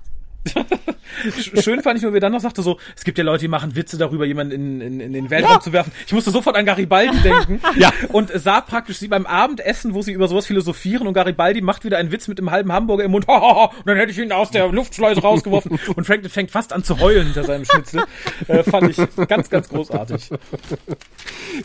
Sch- Schön fand ich nur, wie er dann noch sagte so, es gibt ja Leute, die machen Witze darüber, jemanden in, in, in den Weltraum zu werfen. Ich musste sofort an Garibaldi denken. Ja. Und sah praktisch sie beim Abendessen, wo sie über sowas philosophieren und Garibaldi macht wieder einen Witz mit einem halben Hamburger im Mund. und dann hätte ich ihn aus der Luftschleuse rausgeworfen. Und Franklin fängt fast an zu heulen hinter seinem Schnitzel. Äh, fand ich ganz, ganz großartig.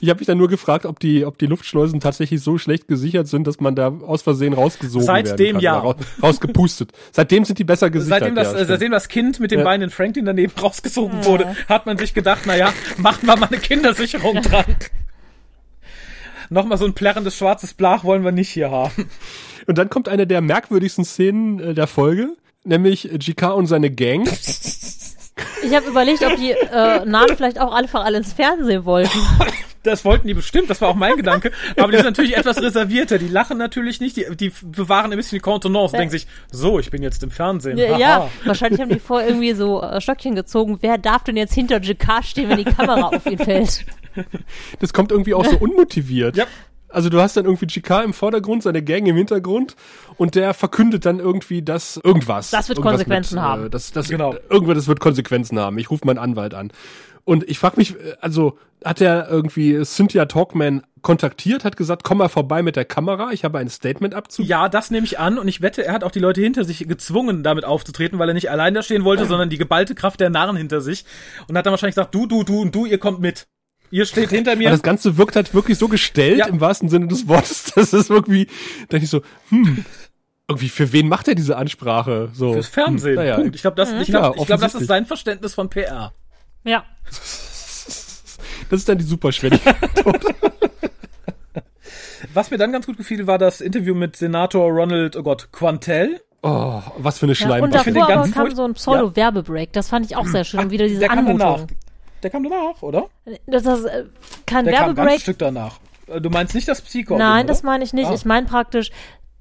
Ich habe mich dann nur gefragt, ob die, ob die Luftschleusen tatsächlich so schlecht gesichert sind, dass man da aus Versehen rausgesogen Seitdem werden kann. ja. oder Raus, rausgepustet. Seitdem sind die besser gesichert. Seitdem das, ja, äh, seitdem das Kind mit dem Ja. Bein in Franklin daneben rausgesogen wurde, hat man sich gedacht, naja, machen wir mal eine Kindersicherung dran. Nochmal so ein plärrendes schwarzes Blach wollen wir nicht hier haben. Und dann kommt eine der merkwürdigsten Szenen äh, der Folge, nämlich GK und seine Gang. Ich habe überlegt, ob die äh, Namen vielleicht auch einfach alle ins Fernsehen wollten. Das wollten die bestimmt, das war auch mein Gedanke. Aber die sind natürlich etwas reservierter. Die lachen natürlich nicht, die, die bewahren ein bisschen die Kontenance und denken sich, so, ich bin jetzt im Fernsehen. Ja, ja, wahrscheinlich haben die vorher irgendwie so äh, Stöckchen gezogen. Wer darf denn jetzt hinter JK stehen, wenn die Kamera auf ihn fällt? Das kommt irgendwie auch so unmotiviert. Ja. Also du hast dann irgendwie GK im Vordergrund, seine Gang im Hintergrund und der verkündet dann irgendwie, dass irgendwas. Das wird Konsequenzen mit, haben. Äh, das, das, Genau. äh, Irgendwas, das wird Konsequenzen haben. Ich rufe meinen Anwalt an. Und ich frage mich, äh, also hat er irgendwie Cynthia Talkman kontaktiert, hat gesagt, komm mal vorbei mit der Kamera, ich habe ein Statement abzugeben. Ja, das nehme ich an und ich wette, er hat auch die Leute hinter sich gezwungen, damit aufzutreten, weil er nicht allein da stehen wollte, sondern die geballte Kraft der Narren hinter sich und hat dann wahrscheinlich gesagt, du, du, du und du, ihr kommt mit. Ihr steht hinter Aber mir. das Ganze wirkt halt wirklich so gestellt, Ja. im wahrsten Sinne des Wortes, dass es irgendwie, da ich so, hm, irgendwie, für wen macht er diese Ansprache? So, Fürs Fernsehen. Hm, naja. Punkt. Ich glaube, das, ich Ja, glaub, ich glaub, das ist sein Verständnis von PR. Ja. Das ist dann die Superschwelligkeit. Was mir dann ganz gut gefiel, war das Interview mit Senator Ronald, oh Gott, Quantel. Oh, was für eine ja und Schleimbacke. finde davor den aber kam so ein Pseudo-Werbebreak. Das fand ich auch sehr schön. Und wieder diese. Anmutung. Der kam danach, oder? Das ist äh, kein Der kam ein Werbebreak. Stück danach. Äh, Du meinst nicht das Psycho? Nein, das meine ich nicht. Ah. Ich meine praktisch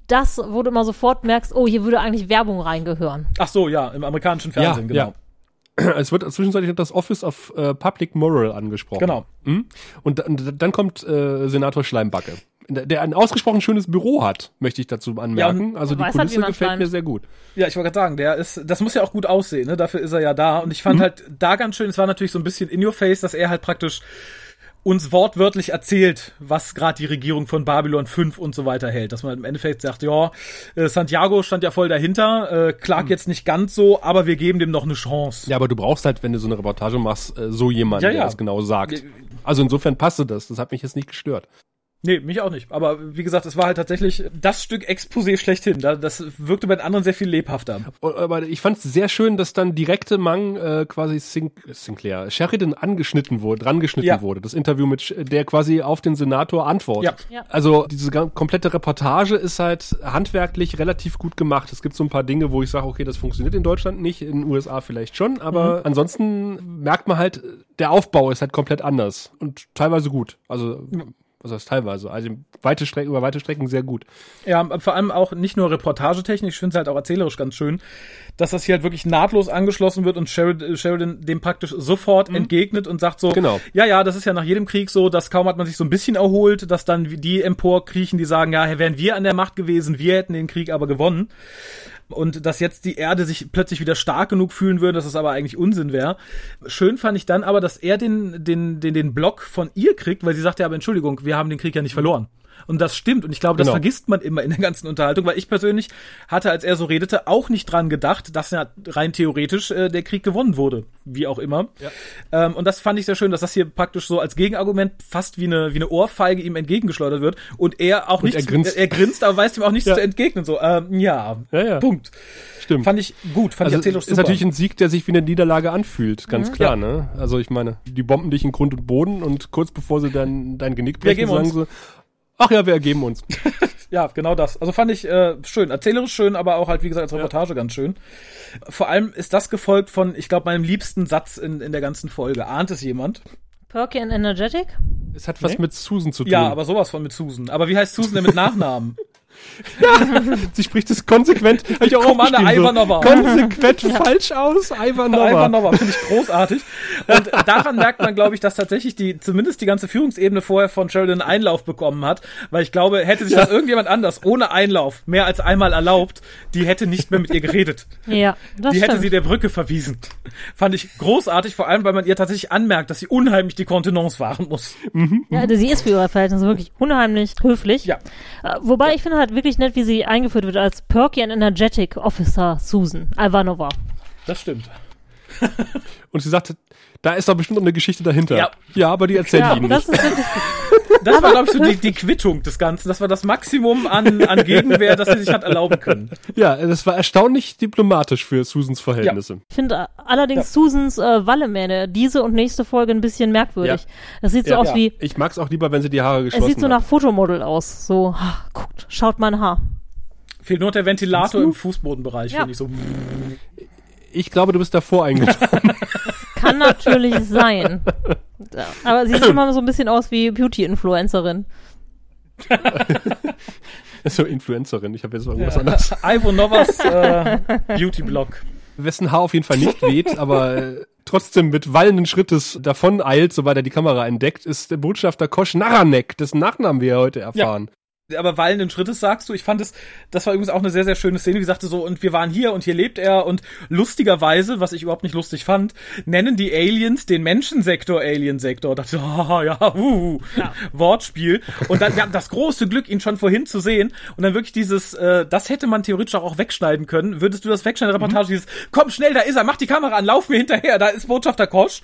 das, wo du immer sofort merkst, oh, hier würde eigentlich Werbung reingehören. Ach so, ja, im amerikanischen Fernsehen, genau. ja. Es wird zwischenzeitlich das Office of äh, Public Moral angesprochen. Genau. Hm? Und, dann- dann kommt äh, Senator Schleimbacke, der der ein ausgesprochen schönes Büro hat, möchte ich dazu anmerken. und also die halt, Kulisse gefällt mir sehr gut. Ja, ich wollte gerade sagen, der ist, das muss ja auch gut aussehen, ne? Dafür ist er ja da. Und ich fand halt da ganz schön, es war natürlich so ein bisschen in your face, dass er halt praktisch uns wortwörtlich erzählt, was gerade die Regierung von Babylon 5 und so weiter hält. Dass man im Endeffekt sagt, ja, äh, Santiago stand ja voll dahinter, äh, Clark jetzt nicht ganz so, aber wir geben dem noch eine Chance. Ja, aber du brauchst halt, wenn du so eine Reportage machst, äh, so jemanden, Ja, der ja. das genau sagt. Ja. Also insofern passte das. Das hat mich jetzt nicht gestört. Nee, mich auch nicht. Aber wie gesagt, es war halt tatsächlich das Stück Exposé schlechthin. Da- Das wirkte bei den anderen sehr viel lebhafter. Oh, Aber ich fand es sehr schön, dass dann direkte Mang äh, quasi Sin Sinclair, Sheridan angeschnitten wurde, dran geschnitten Ja. wurde. Das Interview mit, der quasi auf den Senator antwortet. Ja. Ja. Also diese komplette Reportage ist halt handwerklich relativ gut gemacht. Es gibt so ein paar Dinge, wo ich sage, okay, das funktioniert in Deutschland nicht, in den USA vielleicht schon, aber ansonsten merkt man halt, der Aufbau ist halt komplett anders und teilweise gut. Also was heißt teilweise? Also weite Strecken, über weite Strecken sehr gut. Ja, vor allem auch nicht nur reportagetechnisch, ich finde es halt auch erzählerisch ganz schön, dass das hier halt wirklich nahtlos angeschlossen wird und Sheridan, Sheridan dem praktisch sofort entgegnet und sagt so, Genau. ja, ja, das ist ja nach jedem Krieg so, dass kaum hat man sich so ein bisschen erholt, dass dann die emporkriechen, die sagen, ja, wären wir an der Macht gewesen, wir hätten den Krieg aber gewonnen. Und dass jetzt die Erde sich plötzlich wieder stark genug fühlen würde, dass es aber eigentlich Unsinn wäre. Schön fand ich dann aber, dass er den, den, den, den Block von ihr kriegt, weil sie sagt ja, aber Entschuldigung, wir haben den Krieg ja nicht verloren. Und das stimmt. Und ich glaube, das Genau. vergisst man immer in der ganzen Unterhaltung, weil ich persönlich hatte, als er so redete, auch nicht dran gedacht, dass ja rein theoretisch äh, der Krieg gewonnen wurde. Wie auch immer. Ähm, und das fand ich sehr schön, dass das hier praktisch so als Gegenargument fast wie eine, wie eine Ohrfeige ihm entgegengeschleudert wird. Und er auch Und nichts, er grinst. er grinst, aber weiß ihm auch nichts Ja. zu entgegnen. So, ähm, ja, Ja, ja. Punkt. Stimmt. Fand ich gut, fand also ich erzählerisch ist super. natürlich ein Sieg, der sich wie eine Niederlage anfühlt, ganz klar, Ja. ne? Also ich meine, die bomben dich in Grund und Boden und kurz bevor sie dann dein Genick brechen, sagen sie, ach ja, wir ergeben uns. Ja, genau das. Also fand ich äh, schön. Erzählerisch schön, aber auch halt, wie gesagt, als Reportage ganz schön. Vor allem ist das gefolgt von, ich glaube, meinem liebsten Satz in, in der ganzen Folge. Ahnt es jemand? Perky and Energetic? Es hat was Nee? mit Susan zu tun. Ja, aber sowas von mit Susan. Aber wie heißt Susan denn mit Nachnamen? sie spricht es konsequent, ich auch aufgeschrieben, Ivanova. Konsequent falsch aus, Ivanova. Ivanova, finde ich großartig. Und daran merkt man, glaube ich, dass tatsächlich die, zumindest die ganze Führungsebene vorher von Sheridan Einlauf bekommen hat. Weil ich glaube, hätte sich das irgendjemand anders ohne Einlauf mehr als einmal erlaubt, die hätte nicht mehr mit ihr geredet. Ja, das die stimmt. hätte sie der Brücke verwiesen. Fand ich großartig, vor allem, weil man ihr tatsächlich anmerkt, dass sie unheimlich die Kontenance wahren muss. Ja, also sie ist für ihre Verhältnisse wirklich unheimlich höflich. Ja. Äh, wobei ich finde halt wirklich nett, wie sie eingeführt wird als Perky and Energetic Officer Susan Ivanova. Das stimmt. Und sie sagte, da ist doch bestimmt noch eine Geschichte dahinter. Ja. ja aber die erzählt Ja, ihnen das nicht. ist wirklich Das war, glaube ich, so die, die Quittung des Ganzen. Das war das Maximum an, an Gegenwehr, das sie sich hat erlauben können. Ja, das war erstaunlich diplomatisch für Susans Verhältnisse. Ich finde äh, allerdings Susans äh, Wallemähne diese und nächste Folge ein bisschen merkwürdig. Ja. Das sieht so Ja. aus Ja. wie, Ich mag's auch lieber, wenn sie die Haare es geschlossen sieht so hat. nach Fotomodel aus. So, ha, guckt, schaut mein Haar. Fehlt nur der Ventilator im Fußbodenbereich, Ja. finde ich so. Ich glaube, du bist davor eingetragen. Kann natürlich sein. Ja, Aber sie sieht immer so ein bisschen aus wie Beauty-Influencerin. so Influencerin. Ich habe jetzt irgendwas anderes. Ivo Novas äh, Beauty-Blog. Wessen Haar auf jeden Fall nicht weht, aber äh, trotzdem mit wallenden Schrittes davon eilt, sobald er die Kamera entdeckt, ist der Botschafter Kosch Naranek, dessen Nachnamen wir ja heute erfahren. Aber wallenden Schrittes sagst du, ich fand es, das war übrigens auch eine sehr, sehr schöne Szene, wie sagte so, und wir waren hier und hier lebt er und lustigerweise, was ich überhaupt nicht lustig fand, nennen die Aliens den Menschensektor Aliensektor. Da dachte ich, so, ah, ja, uh, Wortspiel. Und dann, wir hatten das große Glück, ihn schon vorhin zu sehen und dann wirklich dieses, äh, das hätte man theoretisch auch, auch wegschneiden können. Würdest du das wegschneiden, Reportage, dieses, komm schnell, da ist er, mach die Kamera an, lauf mir hinterher, da ist Botschafter Kosch.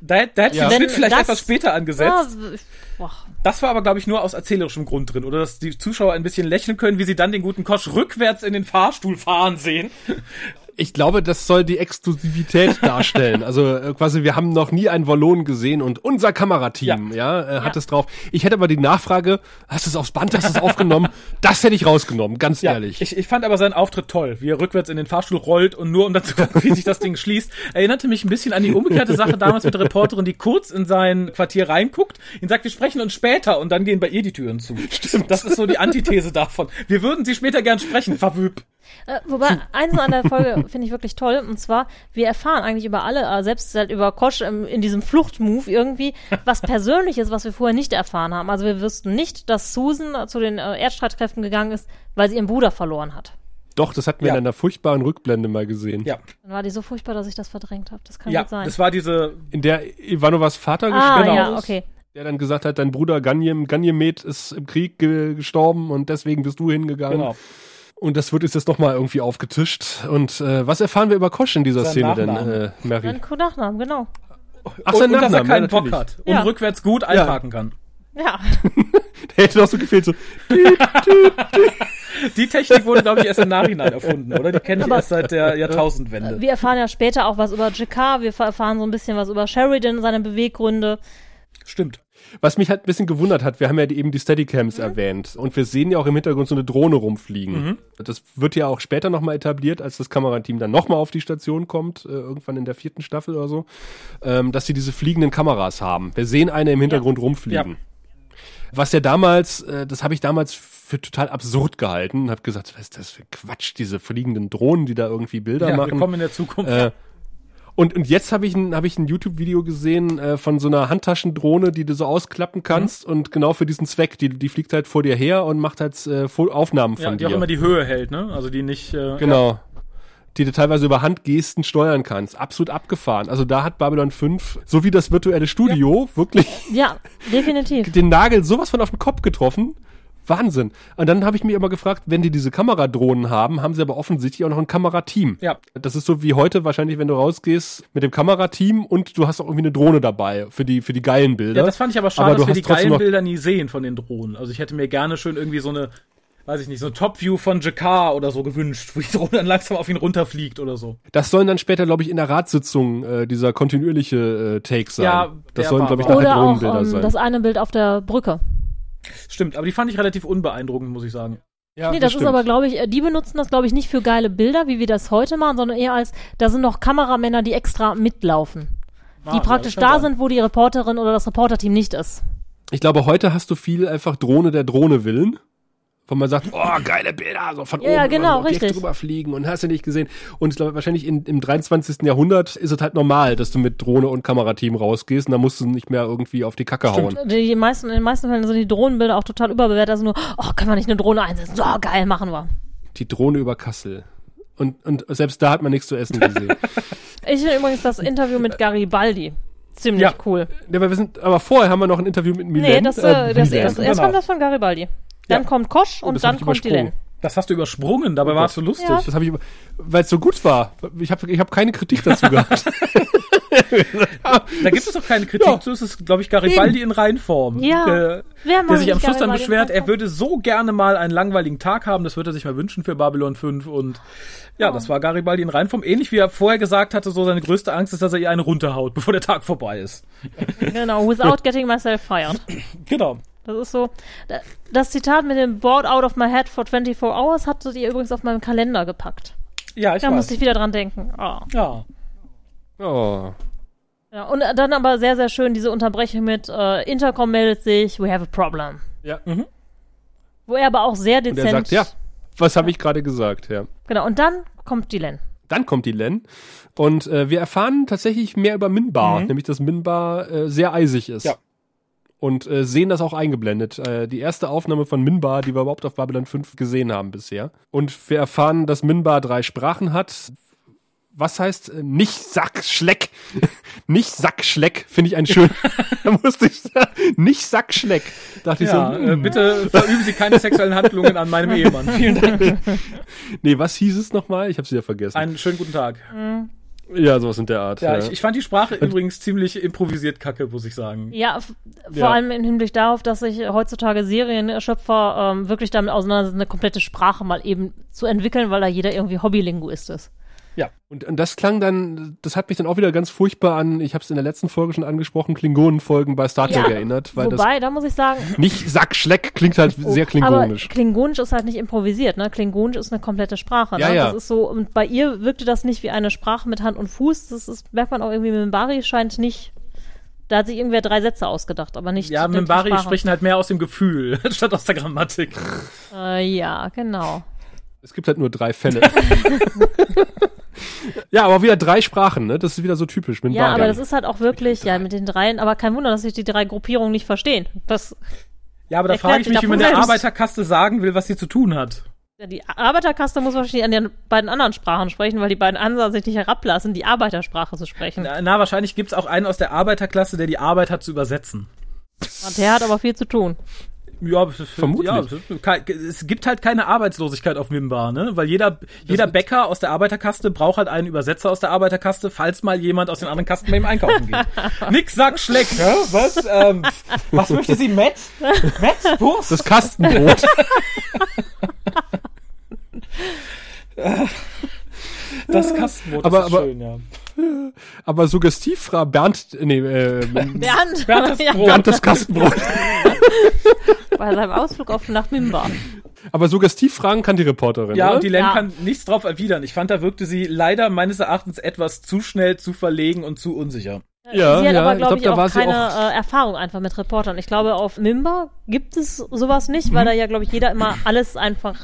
Da, da hätte ich Ja. den Wenn Schnitt vielleicht das- etwas später angesetzt. Ja, ich- boah. Das war aber, glaube ich, nur aus erzählerischem Grund drin. Oder dass die Zuschauer ein bisschen lächeln können, wie sie dann den guten Kosch rückwärts in den Fahrstuhl fahren sehen. Ich glaube, das soll die Exklusivität darstellen. Also äh, quasi, wir haben noch nie einen Wallon gesehen und unser Kamerateam, ja, äh, hat Ja. es drauf. Ich hätte aber die Nachfrage, hast du es aufs Band, hast du es aufgenommen? Das hätte ich rausgenommen, ganz ehrlich. Ich, ich fand aber seinen Auftritt toll, wie er rückwärts in den Fahrstuhl rollt und nur um dann zu gucken, wie sich das Ding schließt. Erinnerte mich ein bisschen an die umgekehrte Sache damals mit der Reporterin, die kurz in sein Quartier reinguckt, ihn sagt, wir sprechen uns später und dann gehen bei ihr die Türen zu. Stimmt. Das ist so die Antithese davon. Wir würden sie später gern sprechen, verwüb. Äh, wobei, eins an der Folge finde ich wirklich toll, und zwar, wir erfahren eigentlich über alle, äh, selbst halt über Kosch im, in diesem Fluchtmove irgendwie, was Persönliches, was wir vorher nicht erfahren haben. Also wir wüssten nicht, dass Susan zu den äh, Erdstreitkräften gegangen ist, weil sie ihren Bruder verloren hat. Doch, das hatten wir Ja. in einer furchtbaren Rückblende mal gesehen. Ja, Dann war die so furchtbar, dass ich das verdrängt habe. Das kann ja, gut sein. das war diese, In der Ivanovas Vater ah, gesprochen ja, ist, okay. der dann gesagt hat, dein Bruder Ganjem, Ganyemet ist im Krieg ge gestorben und deswegen bist du hingegangen. genau. Und das wird jetzt jetzt nochmal irgendwie aufgetischt. Und äh, was erfahren wir über Kosch in dieser Sein Szene denn, äh, Mary? Dann Nachnamen, genau. Ach, und, sein und dass er Nachname, keinen ja, Bock hat und Ja. rückwärts gut einparken kann. Ja. Der hätte doch so gefehlt, so. Die Technik wurde, glaube ich, erst im Nachhinein erfunden, oder? Die kenne ich erst seit der Jahrtausendwende. Wir erfahren ja später auch was über JK, wir erfahren so ein bisschen was über Sheridan, seine Beweggründe. Stimmt. Was mich halt ein bisschen gewundert hat, wir haben ja die, eben die Steadycams erwähnt und wir sehen ja auch im Hintergrund so eine Drohne rumfliegen. Das wird ja auch später nochmal etabliert, als das Kamerateam dann nochmal auf die Station kommt, äh, irgendwann in der vierten Staffel oder so, ähm, dass sie diese fliegenden Kameras haben. Wir sehen eine im Hintergrund rumfliegen. Ja. Was ja damals, äh, das habe ich damals für total absurd gehalten und habe gesagt, was ist das für Quatsch, diese fliegenden Drohnen, die da irgendwie Bilder Ja, machen. wir kommen in der Zukunft. Äh, und, und jetzt habe ich ein, hab ich ein YouTube-Video gesehen äh, von so einer Handtaschendrohne, die du so ausklappen kannst und genau für diesen Zweck, die, die fliegt halt vor dir her und macht halt äh, Aufnahmen von ja, die dir. auch immer die Höhe hält, ne? Also die nicht. Äh, genau. Die du teilweise über Handgesten steuern kannst. Absolut abgefahren. Also da hat Babylon 5, so wie das virtuelle Studio, wirklich Ja, definitiv. den Nagel sowas von auf den Kopf getroffen. Wahnsinn. Und dann habe ich mich immer gefragt, wenn die diese Kameradrohnen haben, haben sie aber offensichtlich auch noch ein Kamerateam. Ja. Das ist so wie heute wahrscheinlich, wenn du rausgehst mit dem Kamerateam und du hast auch irgendwie eine Drohne dabei für die, für die geilen Bilder. Ja, das fand ich aber schade, Aber du dass wir hast die geilen Bilder nie sehen von den Drohnen. Also ich hätte mir gerne schön irgendwie so eine, weiß ich nicht, so ein Top-View von Jakar oder so gewünscht, wo die Drohne dann langsam auf ihn runterfliegt oder so. Das sollen dann später, glaube ich, in der Ratssitzung äh, dieser kontinuierliche äh, Take sein. Ja, das sollen, glaube ich, nachher Oder auch Drohnenbilder ähm, sein. das eine Bild auf der Brücke. Stimmt, aber die fand ich relativ unbeeindruckend, muss ich sagen. ja, nee, das, ist stimmt. aber, glaube ich, äh, die benutzen das, glaube ich, nicht für geile Bilder, wie wir das heute machen, sondern eher als, da sind noch Kameramänner, die extra mitlaufen. Ah, Die praktisch das da sein. sind, wo die Reporterin oder das Reporterteam nicht ist. Ich glaube, heute hast du viel einfach Drohne der Drohne willen. Wo man sagt, oh, geile Bilder, so von Ja, ja, oben genau, so Objekt richtig. drüber fliegen und hast du nicht gesehen. Und ich glaube, wahrscheinlich in, im 23. Jahrhundert ist es halt normal, dass du mit Drohne und Kamerateam rausgehst und da musst du nicht mehr irgendwie auf die Kacke hauen. Die, die meisten, in den meisten Fällen sind die Drohnenbilder auch total überbewertet. Also nur, oh, können wir nicht eine Drohne einsetzen? So, geil, machen wir. Die Drohne über Kassel. Und, und selbst da hat man nichts zu essen gesehen. Ich finde übrigens das Interview mit Garibaldi ziemlich Ja. cool. ja, aber, wir sind, aber vorher haben wir noch ein Interview mit Milen. Nee, das, äh, das, Milen. das, erst genau. kommt das von Garibaldi. Dann Ja. kommt Kosch Oh, und hab dann kommt. Len. Das hast du übersprungen, dabei war es so lustig. Ja. Das habe ich, weil es so gut war. Ich habe ich hab keine Kritik dazu gehabt. Da gibt es doch keine Kritik Ja. zu, es ist, glaube ich, Garibaldi in Reinform. Ja. Wer mag der sich am Schluss dann beschwert, er würde so gerne mal einen langweiligen Tag haben, das würde er sich mal wünschen für Babylon 5 und ja, Oh. das war Garibaldi in Reinform. Ähnlich wie er vorher gesagt hatte, so seine größte Angst ist, dass er ihr eine runterhaut, bevor der Tag vorbei ist. Genau, without getting myself fired. Genau. Das ist so. da- Das Zitat mit dem Board out of my head for 24 hours hattet ihr übrigens auf meinem Kalender gepackt. Ja, ich Da weiß. musste ich wieder dran denken. Oh. ja. Oh. Ja, und dann aber sehr, sehr schön diese Unterbrechung mit äh, Intercom meldet sich, we have a problem. Ja. Wo er aber auch sehr Und dezent. er sagt, ja, was habe ich gerade gesagt, ja. Genau, und dann kommt die Len. Dann kommt die Len und äh, wir erfahren tatsächlich mehr über Minbar, Mhm. nämlich dass Minbar äh, sehr eisig ist. Ja. Und äh, sehen das auch eingeblendet. Äh, die erste Aufnahme von Minbar, die wir überhaupt auf Babylon 5 gesehen haben bisher. Und wir erfahren, dass Minbar drei Sprachen hat. Was heißt äh, nicht Sackschleck? nicht Sackschleck, finde ich ein schön. da musste ich sagen, nicht Sackschleck. Dachte Ja, ich so, äh, hm. bitte verüben Sie keine sexuellen Handlungen an meinem Ehemann. Vielen Dank. Nee, was hieß es nochmal? Ich habe wieder vergessen. Einen schönen guten Tag. Ja, sowas in der Art. Ja, ich, ich fand die Sprache übrigens ziemlich improvisiert kacke, muss ich sagen. Ja, vor Ja. allem im Hinblick darauf, dass sich heutzutage Serienschöpfer ähm, wirklich damit auseinandersetzen, eine komplette Sprache mal eben zu entwickeln, weil da jeder irgendwie Hobbylinguist ist. Ja. Und, und das klang dann, das hat mich dann auch wieder ganz furchtbar an, ich habe es in der letzten Folge schon angesprochen, Klingonenfolgen bei Star Trek Ja, erinnert, weil Wobei, da muss ich sagen, das nicht Sackschleck klingt halt sehr klingonisch. aber Klingonisch ist halt nicht improvisiert, ne? Klingonisch ist eine komplette Sprache, Ja, ne? ja. Das ist so, und bei ihr wirkte das nicht wie eine Sprache mit Hand und Fuß, das ist, merkt man auch irgendwie, Mimbari scheint nicht, da hat sich irgendwer drei Sätze ausgedacht, aber nicht Ja, Mimbari sprechen halt mehr aus dem Gefühl, statt aus der Grammatik. Äh, ja, genau. Es gibt halt nur drei Fälle. ja, aber wieder drei Sprachen, ne? Das ist wieder so typisch. Mit Ja, Bari. aber das ist halt auch wirklich, ja, mit den dreien, aber kein Wunder, dass sich die drei Gruppierungen nicht verstehen. Das, Ja, aber da frage ich mich, wie man der. Arbeiterkaste sagen will, was sie zu tun hat. ja, die Arbeiterkaste muss wahrscheinlich an den beiden anderen Sprachen sprechen, weil die beiden anderen sich nicht herablassen, die Arbeitersprache zu sprechen. Na, na wahrscheinlich gibt's auch einen aus der Arbeiterklasse, der die Arbeit hat zu übersetzen. Und der hat aber viel zu tun. Ja, Vermutlich. Ja, es gibt halt keine Arbeitslosigkeit auf Mimbar, ne? Weil jeder, jeder Bäcker aus der Arbeiterkaste braucht halt einen Übersetzer aus der Arbeiterkaste, falls mal jemand aus den anderen Kasten bei ihm einkaufen geht. Nix sagt Schleck, hä? Was? Ähm, was möchte sie? Met? Met? Wurst? das Kastenbrot. Das Kastenbrot Aber- ist aber- schön, ja. aber suggestiv, Frau Bernd, nee, äh, Bernd, Bernd das. Bernd das Kastenbrot. bei seinem Ausflug auf nach Mimba. aber suggestiv fragen kann die Reporterin, Ja, oder? und die Len Ja. kann nichts drauf erwidern. Ich fand, da wirkte sie leider meines Erachtens etwas zu schnell, zu verlegen und zu unsicher. Ja, sie hat ja, aber, ich glaube glaub, ich, da auch keine auch- Äh, Erfahrung einfach mit Reportern. Ich glaube, auf Mimba gibt es sowas nicht, weil da ja, glaube ich, jeder immer alles einfach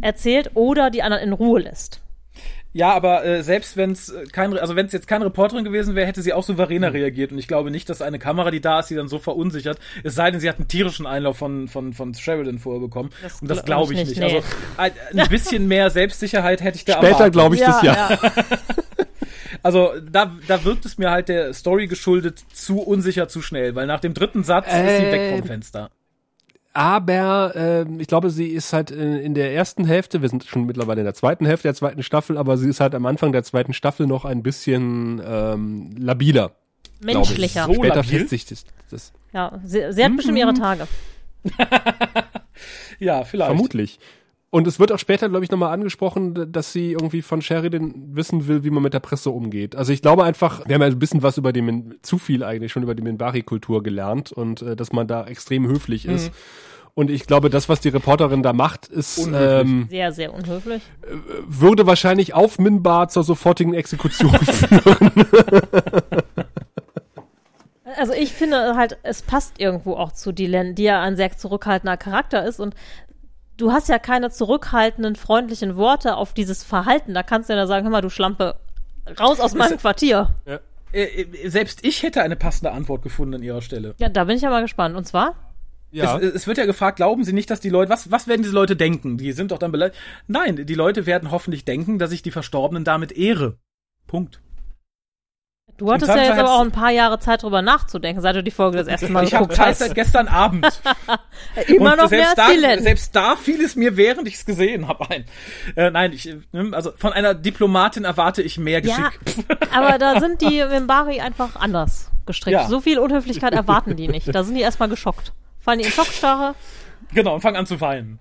erzählt oder die anderen in Ruhe lässt. Ja, aber äh, selbst wenn es kein, also wenn es jetzt keine Reporterin gewesen wäre, hätte sie auch souveräner reagiert. Und ich glaube nicht, dass eine Kamera, die da ist, sie dann so verunsichert. Es sei denn, sie hat einen tierischen Einlauf von von von Sheridan vorher bekommen. Das Und das glaub glaube ich ich nicht. nicht, nee. Also ein, ein bisschen mehr Selbstsicherheit hätte ich da Später glaube ich das ja. Also da da wirkt es mir halt der Story geschuldet zu unsicher, zu schnell, weil nach dem dritten Satz ist sie weg vom Äh, Fenster. Aber äh, ich glaube, sie ist halt in, in der ersten Hälfte, wir sind schon mittlerweile in der zweiten Hälfte der zweiten Staffel, aber sie ist halt am Anfang der zweiten Staffel noch ein bisschen ähm, labiler. Menschlicher. So Später labil? festigt sich das, das Ja, sie, sie hat bestimmt ihre Tage. Ja, vielleicht. vermutlich. Und es wird auch später, glaube ich, nochmal angesprochen, dass sie irgendwie von Sheridan wissen will, wie man mit der Presse umgeht. Also ich glaube einfach, wir haben ja ein bisschen was über die, Min- zu viel eigentlich schon über die Minbari-Kultur gelernt und äh, dass man da extrem höflich ist. Und ich glaube, das, was die Reporterin da macht, ist Unhöflich. ähm, Sehr, sehr unhöflich. würde wahrscheinlich auf Minbar zur sofortigen Exekution führen. Also ich finde halt, es passt irgendwo auch zu Dylan, die ja ein sehr zurückhaltender Charakter ist und du hast ja keine zurückhaltenden, freundlichen Worte auf dieses Verhalten. Da kannst du ja nur sagen, hör mal, du Schlampe, raus aus meinem Quartier. Äh, äh, selbst ich hätte eine passende Antwort gefunden an ihrer Stelle. Ja, da bin ich ja mal gespannt. Und zwar? ja. Es, es wird ja gefragt, glauben Sie nicht, dass die Leute, was, was werden diese Leute denken? Die sind doch dann beleidigt. Nein, die Leute werden hoffentlich denken, dass ich die Verstorbenen damit ehre. Punkt. Du hattest ja jetzt aber auch ein paar Jahre Zeit drüber nachzudenken, seit du die Folge das erste Mal Ich habe geguckt hast. seit gestern Abend. Immer noch mehr als da. Selbst da fiel es mir, während ich es gesehen habe, ein. Äh, nein, ich, äh, also von einer Diplomatin erwarte ich mehr Ja, Geschick. aber da sind die Mimbari einfach anders gestrickt. Ja. So viel Unhöflichkeit erwarten die nicht. Da sind die erstmal geschockt. Fallen die in Schockstarre? Genau, und fang an zu weinen.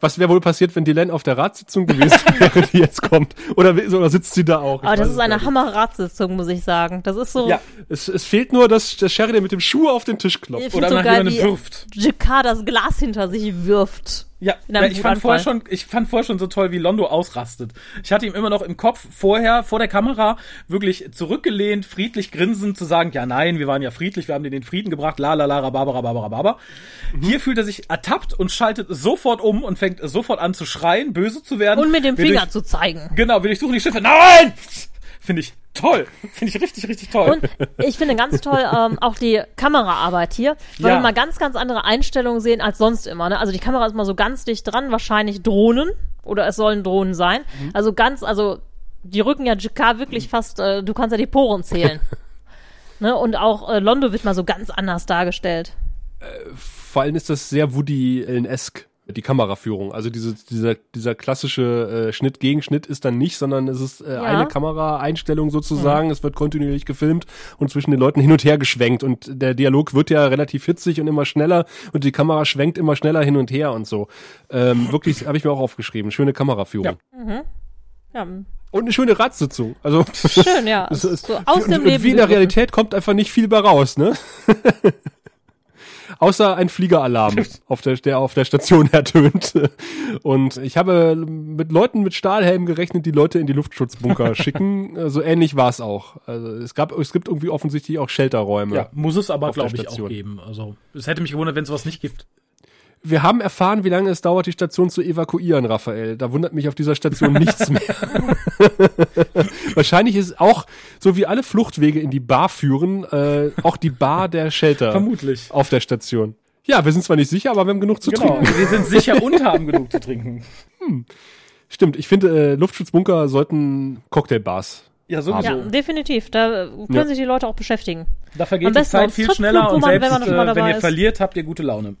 Was wäre wohl passiert, wenn Dylan auf der Ratssitzung gewesen wäre, die jetzt kommt? Oder, oder sitzt sie da auch? Aber das weiß ist eine. Hammer-Ratssitzung, muss ich sagen. Das ist so, Ja, Es, es fehlt nur, dass der Sheridan mit dem Schuh auf den Tisch klopft. ich oder finde so nach geil, jemandem wie wirft. Jakar das Glas hinter sich wirft. Ja, einem ich fand, vorher schon, ich fand vorher schon so toll, wie Londo ausrastet. Ich hatte ihm immer noch im Kopf vorher, vor der Kamera, wirklich zurückgelehnt, friedlich grinsend zu sagen, ja nein, wir waren ja friedlich, wir haben dir den Frieden gebracht, la la la, rababa, rababa, rababa. Mhm. Hier fühlt er sich ertappt und schaltet sofort um und fängt sofort an zu schreien, böse zu werden. Und mit dem Finger durch, zu zeigen. Genau, wir durchsuchen die Schiffe. Nein! Finde ich toll. Finde ich richtig, richtig toll. Und ich finde ganz toll ähm, auch die Kameraarbeit hier, weil Ja. wir mal ganz, ganz andere Einstellungen sehen als sonst immer. Ne? Also die Kamera ist mal so ganz dicht dran, wahrscheinlich Drohnen oder es sollen Drohnen sein. Mhm. Also ganz, also die rücken ja Jakar wirklich fast, äh, du kannst ja die Poren zählen. ne? Und auch äh, Londo wird mal so ganz anders dargestellt. Vor allem ist das sehr Woody Allen-esque, die Kameraführung. Also diese, dieser, dieser klassische äh, Schnitt gegen Schnitt ist dann nicht, sondern es ist äh, Ja. eine Kameraeinstellung sozusagen. Es wird kontinuierlich gefilmt und zwischen den Leuten hin und her geschwenkt. Und der Dialog wird ja relativ hitzig und immer schneller und die Kamera schwenkt immer schneller hin und her und so. Ähm, wirklich, habe ich mir auch aufgeschrieben. Schöne Kameraführung. Ja. Ja, Und eine schöne Ratssitzung. Also schön, ja. Ist- so aus und, dem Leben. wie in der. Realität kommt einfach nicht viel bei raus, ne? Außer ein Fliegeralarm, auf der, der auf der Station ertönt. Und ich habe mit Leuten mit Stahlhelmen gerechnet, die Leute in die Luftschutzbunker schicken. So ähnlich war es auch. Also es gab, es gibt irgendwie offensichtlich auch Shelterräume. ja, muss es aber, glaube ich, auch geben. Also, es hätte mich gewundert, wenn es sowas nicht gibt. Wir haben erfahren, wie lange es dauert, die Station zu evakuieren, Raphael. Da wundert mich auf dieser Station nichts mehr. Wahrscheinlich ist auch, so wie alle Fluchtwege in die Bar führen, äh, auch die Bar der Shelter Vermutlich. auf der Station. Ja, wir sind zwar nicht sicher, aber wir haben genug zu Genau, trinken. wir sind sicher und haben genug zu trinken. Stimmt, ich finde, äh, Luftschutzbunker sollten Cocktailbars. Ja, sowieso. Ja, definitiv. Da können Ja. sich die Leute auch beschäftigen. Da vergeht Am die Zeit viel schneller und wenn selbst mal äh, wenn ihr ist. verliert, habt ihr gute Laune.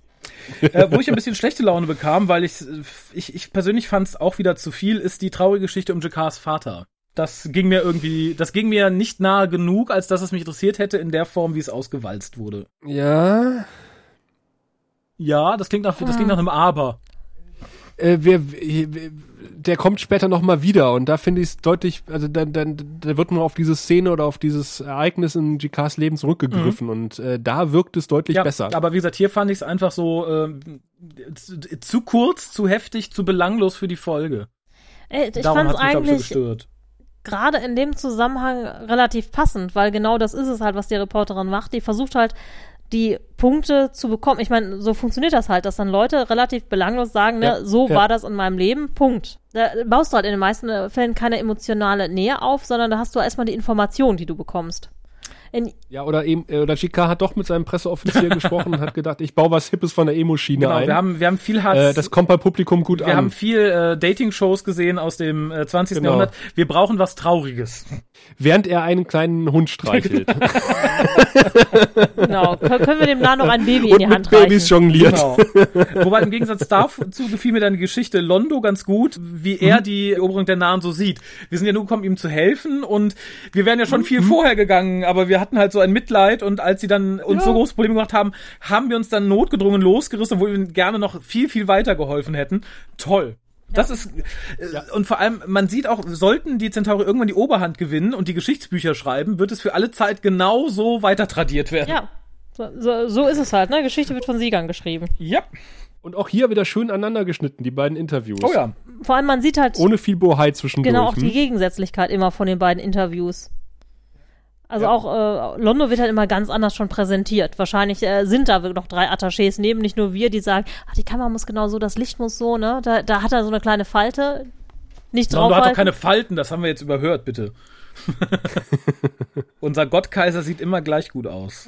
Äh, wo ich ein bisschen schlechte Laune bekam, weil ich, ich, ich persönlich fand es auch wieder zu viel, ist die traurige Geschichte um Jakars Vater. Das ging mir irgendwie, das ging mir nicht nahe genug, als dass es mich interessiert hätte in der Form, wie es ausgewalzt wurde. Ja. Ja, das klingt nach, das klingt nach einem Aber. Äh, wir, der kommt später noch mal wieder und da finde ich es deutlich, also dann, dann, da wird nur auf diese Szene oder auf dieses Ereignis in GKs Leben zurückgegriffen und äh, da wirkt es deutlich Ja, besser. aber wie gesagt, hier fand ich es einfach so ähm, zu, zu kurz, zu heftig, zu belanglos für die Folge. Ey, ich Darum fand es ich, so eigentlich gestört. gerade in dem Zusammenhang relativ passend, weil genau das ist es halt, was die Reporterin macht. Die versucht halt, die Punkte zu bekommen. Ich meine, so funktioniert das halt, dass dann Leute relativ belanglos sagen, ne, Ja, so ja. war das in meinem Leben, Punkt. Da baust du halt in den meisten Fällen keine emotionale Nähe auf, sondern da hast du erstmal die Information, die du bekommst. In, Ja, oder eben, äh, oder GK hat doch mit seinem Presseoffizier gesprochen und hat gedacht, ich baue was Hippes von der Emo-Schiene Genau, ein. wir haben, wir haben viel Hartz, äh, das kommt beim Publikum gut wir an. haben viel äh, Dating-Shows gesehen aus dem äh, 20. Genau. Jahrhundert. Wir brauchen was Trauriges. während er einen kleinen Hund streichelt. genau. Kön können wir dem noch ein Baby in und die mit Hand reichen. Babys jongliert. Genau. Wobei im Gegensatz dazu gefiel mir dann die Geschichte Londo ganz gut, wie er die Eroberung der Nahen so sieht. Wir sind ja nur gekommen, ihm zu helfen und wir wären ja schon viel vorher gegangen, aber wir hatten halt so ein Mitleid und als sie dann uns so große Probleme gemacht haben, haben wir uns dann notgedrungen losgerissen, wo wir ihnen gerne noch viel, viel weiter geholfen hätten. Toll. Das ist, äh, und vor allem, man sieht auch, sollten die Zentauri irgendwann die Oberhand gewinnen und die Geschichtsbücher schreiben, wird es für alle Zeit genau so weiter tradiert werden. Ja. So, so, so ist es halt, ne? Geschichte wird von Siegern geschrieben. Ja. Und auch hier wieder schön aneinander geschnitten, die beiden Interviews. Oh ja. Vor allem, man sieht halt Ohne viel Bohai zwischendurch. genau auch die hm? Gegensätzlichkeit immer von den beiden Interviews. Also auch äh, Londo wird halt immer ganz anders schon präsentiert. Wahrscheinlich äh, sind da noch drei Attachés neben, nicht nur wir, die sagen, ach, die Kamera muss genau so, das Licht muss so, ne? Da, da hat er so eine kleine Falte. Nicht drauf. Londo hat doch keine Falten, das haben wir jetzt überhört, bitte. Unser Gottkaiser sieht immer gleich gut aus.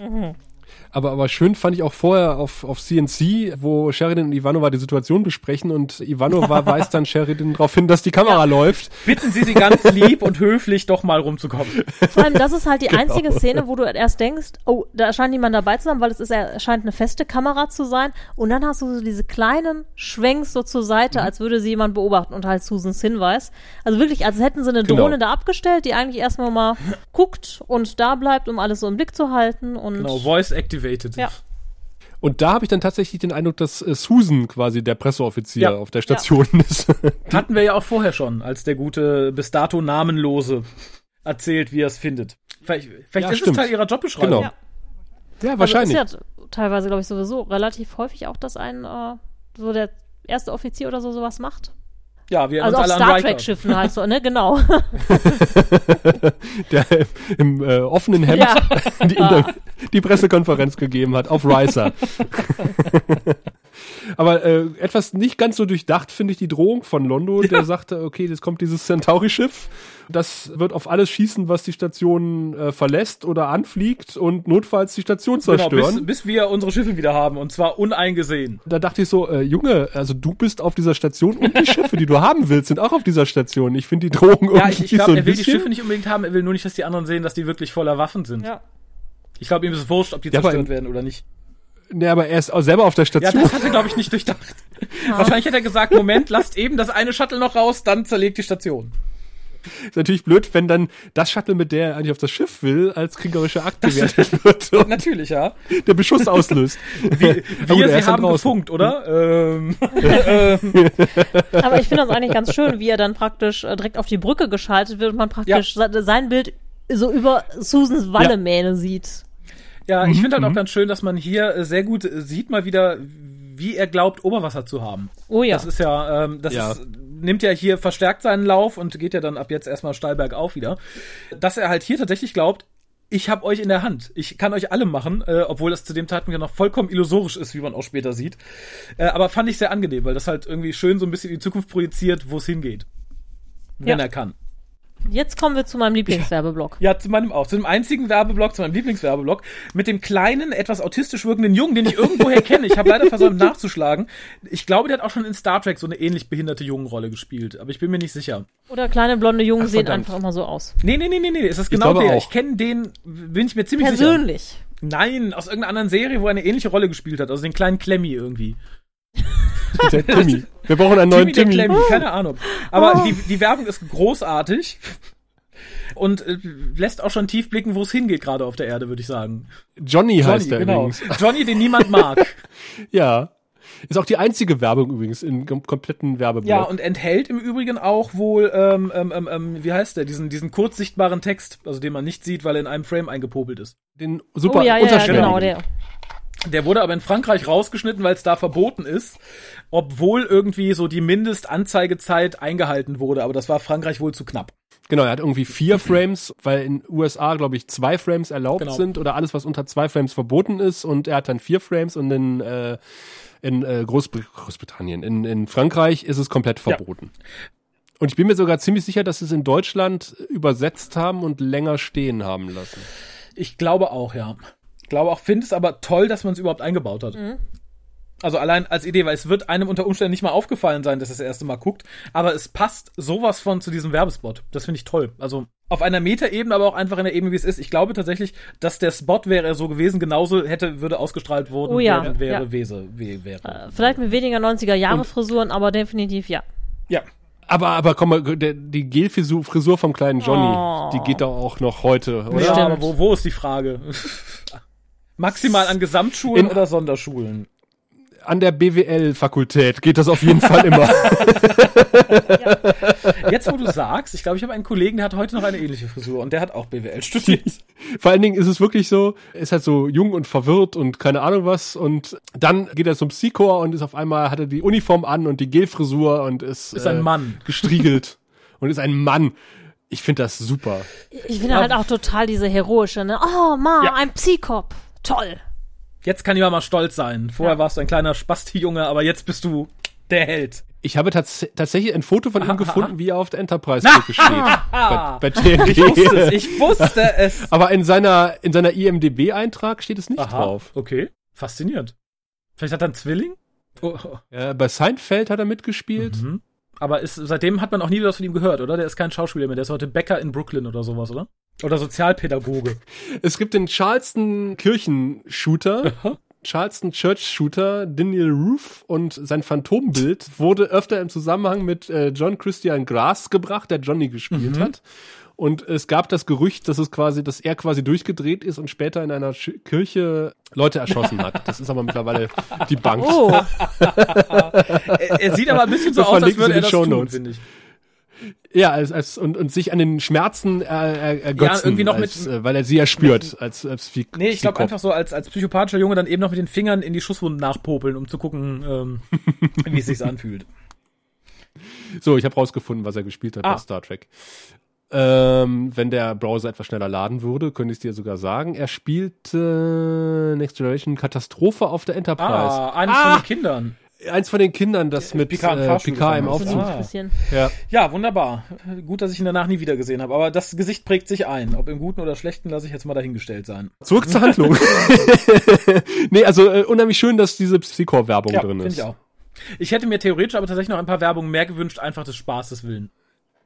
Aber, aber schön fand ich auch vorher auf, auf CNC, wo Sheridan und Ivanova die Situation besprechen und Ivanova weist dann Sheridan darauf hin, dass die Kamera läuft. Bitten Sie sie ganz lieb und höflich doch mal rumzukommen. Vor allem, das ist halt die Genau. einzige Szene, wo du erst denkst, oh, da scheint niemand dabei zu sein, weil es ist, scheint eine feste Kamera zu sein. Und dann hast du so diese kleinen Schwenks so zur Mhm. Seite, als würde sie jemand beobachten und halt Susans Hinweis. Also wirklich, als hätten sie eine Genau. Drohne da abgestellt, die eigentlich erstmal mal guckt und da bleibt, um alles so im Blick zu halten. Und Genau, Voice activated. Ja. Und da habe ich dann tatsächlich den Eindruck, dass äh, Susan quasi der Presseoffizier Ja. auf der Station ist. Hatten wir ja auch vorher schon, als der gute, bis dato namenlose erzählt, wie er es findet. Vielleicht, vielleicht Ja, ist stimmt. es Teil ihrer Jobbeschreibung. Genau. Ja. ja, wahrscheinlich. Also ist ja teilweise, glaube ich, sowieso relativ häufig auch, dass ein, äh, so der erste Offizier oder so sowas macht. Ja, wir Also auf uns alle Star. Trek-Schiffen halt so, ne? Genau. der im äh, offenen Hemd Ja. die, Inter die Pressekonferenz gegeben hat auf Ricer. Aber äh, etwas nicht ganz so durchdacht finde ich die Drohung von Londo, der sagte, okay, jetzt kommt dieses Centauri-Schiff, das wird auf alles schießen, was die Station äh, verlässt oder anfliegt und notfalls die Station Genau, zerstören. bis, bis wir unsere Schiffe wieder haben und zwar uneingesehen. da dachte ich so, äh, Junge, also du bist auf dieser Station und die Schiffe, die du haben willst, sind auch auf dieser Station. Ich finde die Drohung Ja, irgendwie ich, ich glaube, so ein er will die bisschen. Schiffe nicht unbedingt haben, er will nur nicht, dass die anderen sehen, dass die wirklich voller Waffen sind. ja. Ich glaube, ihm ist es wurscht, ob die Ja, zerstört werden oder nicht. Nee, aber er ist auch selber auf der Ja, Station. das hat er, glaube ich, nicht durchdacht. Wahrscheinlich hat er gesagt, Moment, lasst eben das eine Shuttle noch raus, dann zerlegt die Station. Ist natürlich blöd, wenn dann das Shuttle, mit der er eigentlich auf das Schiff will, als kriegerischer Akt gewertet wird Natürlich, ja. der Beschuss auslöst. Wir, Na gut, er sie haben draußen. gefunkt, oder? ähm, Aber ich finde das eigentlich ganz schön, wie er dann praktisch äh, direkt auf die Brücke geschaltet wird und man praktisch se- sein Bild so über Susans Wallemähne sieht. ja, Mhm, ich finde halt auch ganz schön, dass man hier äh, sehr gut äh, sieht mal wieder, wie er glaubt, Oberwasser zu haben. Oh ja. Das ist ja, ähm, das Ja. Ist, nimmt ja hier verstärkt seinen Lauf und geht ja dann ab jetzt erstmal steil bergauf wieder. Dass er halt hier tatsächlich glaubt, ich habe euch in der Hand. Ich kann euch alle machen, äh, obwohl das zu dem Zeitpunkt ja noch vollkommen illusorisch ist, wie man auch später sieht. Äh, aber fand ich sehr angenehm, weil das halt irgendwie schön so ein bisschen in die Zukunft projiziert, wo es hingeht. Wenn Ja. er kann. Jetzt kommen wir zu meinem Lieblingswerbeblock. Ja, zu meinem auch. Zu dem einzigen Werbeblock, zu meinem Lieblingswerbeblock, mit dem kleinen, etwas autistisch wirkenden Jungen, den ich irgendwoher kenne. Ich habe leider versäumt nachzuschlagen. Ich glaube, der hat auch schon in Star Trek so eine ähnlich behinderte Jungenrolle gespielt, aber ich bin mir nicht sicher. Oder kleine blonde Jungen Ach, sehen verdammt. einfach immer so aus. Nee, nee, nee, nee, nee, es ist genau glaube der. auch. Ich kenne den, bin ich mir ziemlich sicher. Persönlich. Nein, aus irgendeiner anderen Serie, wo er eine ähnliche Rolle gespielt hat, also den kleinen Klemmy irgendwie. Der Timmy. Wir brauchen einen neuen Timmy der Timmy. Keine Ahnung. Aber die, die Werbung ist großartig. Und äh, lässt auch schon tief blicken, wo es hingeht gerade auf der Erde, würde ich sagen. Johnny, heißt Johnny, er genau. übrigens. Johnny, den niemand mag. Ja. Ist auch die einzige Werbung übrigens im kom kompletten Werbeblock. Ja, und enthält im Übrigen auch wohl, ähm, ähm, ähm, ähm, wie heißt der, diesen, diesen kurzsichtbaren Text, also den man nicht sieht, weil er in einem Frame eingepopelt ist. den super oh ja, ja, genau, der. Der wurde aber in Frankreich rausgeschnitten, weil es da verboten ist, obwohl irgendwie so die Mindestanzeigezeit eingehalten wurde, aber das war Frankreich wohl zu knapp. Genau, er hat irgendwie vier Frames, weil in USA, glaube ich, zwei Frames erlaubt Genau. sind oder alles, was unter zwei Frames verboten ist. Und er hat dann vier Frames und in, äh, in äh, Großbr Großbritannien, in, in Frankreich ist es komplett Ja. verboten. Und ich bin mir sogar ziemlich sicher, dass sie es in Deutschland übersetzt haben und länger stehen haben lassen. Ich glaube auch, ja. Ich glaube auch, finde es aber toll, dass man es überhaupt eingebaut hat. Also allein als Idee, weil es wird einem unter Umständen nicht mal aufgefallen sein, dass er das erste Mal guckt, aber es passt sowas von zu diesem Werbespot. Das finde ich toll. Also auf einer Metaebene, aber auch einfach in der Ebene, wie es ist. Ich glaube tatsächlich, dass der Spot wäre er so gewesen, genauso hätte, würde ausgestrahlt worden, Oh ja, während wäre, ja. Wese, we, wäre. Äh, vielleicht mit weniger 90er-Jahre-Frisuren, aber definitiv ja. Ja. Aber, aber komm mal, der, die Gelfrisur Frisur vom kleinen Johnny, Oh. die geht doch auch noch heute, oder? Ja, aber wo, wo ist die Frage? Maximal an Gesamtschulen In- oder Sonderschulen? An der BWL-Fakultät geht das auf jeden Fall immer. Jetzt, wo du sagst, ich glaube, ich habe einen Kollegen, der hat heute noch eine ähnliche Frisur und der hat auch BWL studiert. Vor allen Dingen ist es wirklich so, er ist halt so jung und verwirrt und keine Ahnung was und dann geht er zum Psychor und ist auf einmal, hat er die Uniform an und die Gelfrisur und ist, Ist ein äh, Mann. gestriegelt und ist ein Mann. Ich finde das super. Ich finde halt auch total diese heroische, ne? Oh, Mom, Ja. ein Psychop. Toll. Jetzt kann ich mal stolz sein. Vorher Ja. warst du ein kleiner Spasti-Junge, aber jetzt bist du der Held. Ich habe tats tatsächlich ein Foto von ihm gefunden, wie er auf der Enterprise Brücke steht. Ah, bei, bei TNG. ich wusste es, ich wusste es. Aber in seiner, in seiner IMDB-Eintrag steht es nicht Aha, drauf. okay. Faszinierend. Vielleicht hat er einen Zwilling? Oh, oh. Ja, bei Seinfeld hat er mitgespielt. Mhm. Aber ist, seitdem hat man auch nie wieder was von ihm gehört, oder? Der ist kein Schauspieler mehr. Der ist heute Bäcker in Brooklyn oder sowas, oder? Oder Sozialpädagoge. Es gibt den Charleston Kirchenshooter. Charleston Church Shooter, Daniel Roof und sein Phantombild wurde öfter im Zusammenhang mit äh, John Christian Grass gebracht, der Johnny gespielt Mhm. hat. Und es gab das Gerücht, dass es quasi, dass er quasi durchgedreht ist und später in einer Sch Kirche Leute erschossen hat. Das ist aber mittlerweile die Bank. Oh, er, er sieht aber ein bisschen so Wir aus, als würde er das den tun, finde ich. Ja, als, als, und, und sich an den Schmerzen äh, er, ergötzen, irgendwie noch als, mit- äh, weil er sie ja spürt als, als Psy Nee, ich glaube einfach so als, als psychopathischer Junge dann eben noch mit den Fingern in die Schusswunden nachpopeln, um zu gucken, ähm, wie es sich anfühlt. So, ich habe rausgefunden, was er gespielt hat Ah. bei Star Trek. Ähm, wenn der Browser etwas schneller laden würde, könnte ich es dir sogar sagen. Er spielte Next Generation Katastrophe auf der Enterprise. Ah, eines von den Kindern. Eins von den Kindern, das mit Picard im äh, Picard im ist. Aufzug. Ah. Ja. Ja, wunderbar. Gut, dass ich ihn danach nie wieder gesehen habe. Aber das Gesicht prägt sich ein. Ob im Guten oder Schlechten, lasse ich jetzt mal dahingestellt sein. Zurück zur Handlung. nee, also äh, unheimlich schön, dass diese Psychor-Werbung Ja, drin finde ist. ich auch. Ich hätte mir theoretisch aber tatsächlich noch ein paar Werbungen mehr gewünscht, einfach des Spaßes willen.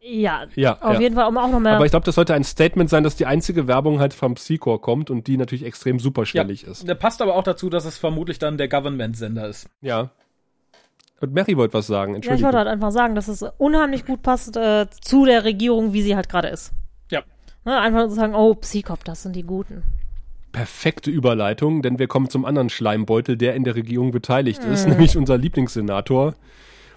Ja, Ja, auf ja. jeden Fall, um auch noch mehr. Aber ich glaube, das sollte ein Statement sein, dass die einzige Werbung halt vom Psychor kommt und die natürlich extrem superschwellig ist. Der passt aber auch dazu, dass es vermutlich dann der Government-Sender ist. Ja. Und Mary wollte was sagen, ja, ich Entschuldigung. wollte halt einfach sagen, dass es unheimlich gut passt äh, zu der Regierung, wie sie halt gerade ist. Ja. Ne, einfach zu sagen, oh, Psychop, das sind die Guten. perfekte Überleitung, denn wir kommen zum anderen Schleimbeutel, der in der Regierung beteiligt ist, nämlich unser Lieblingssenator,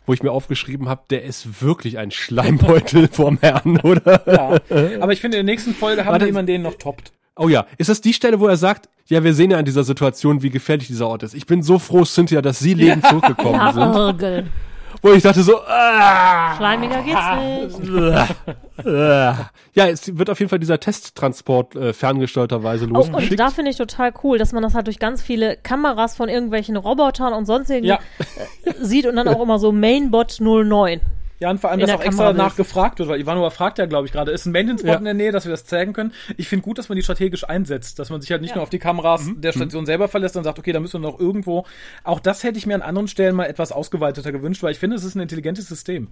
wo ich mir aufgeschrieben habe, der ist wirklich ein Schleimbeutel vorm Herrn, oder? Ja. aber ich finde, in der nächsten Folge haben Warte. wir jemanden, den noch toppt. Oh ja, ist das die Stelle, wo er sagt, ja, wir sehen ja in dieser Situation, wie gefährlich dieser Ort ist. Ich bin so froh, Cynthia, dass Sie lebend zurückgekommen Ja, sind. Wo ich dachte so, ah, Schleimiger geht's nicht. ja, es wird auf jeden Fall dieser Testtransport äh, ferngesteuerterweise Oh, und losgeschickt. da finde ich total cool, dass man das halt durch ganz viele Kameras von irgendwelchen Robotern und sonstigen Ja. äh, sieht und dann auch immer so Mainbot 09. Ja, und vor allem, dass auch extra Kamera nachgefragt wird, weil Ivanova fragt ja, glaube ich, gerade, ist ein Maintenance-Bot Ja. in der Nähe, dass wir das zeigen können? Ich finde gut, dass man die strategisch einsetzt, dass man sich halt nicht Ja. nur auf die Kameras Mhm. der Station selber verlässt und sagt, okay, da müssen wir noch irgendwo. Auch das hätte ich mir an anderen Stellen mal etwas ausgeweiteter gewünscht, weil ich finde, es ist ein intelligentes System.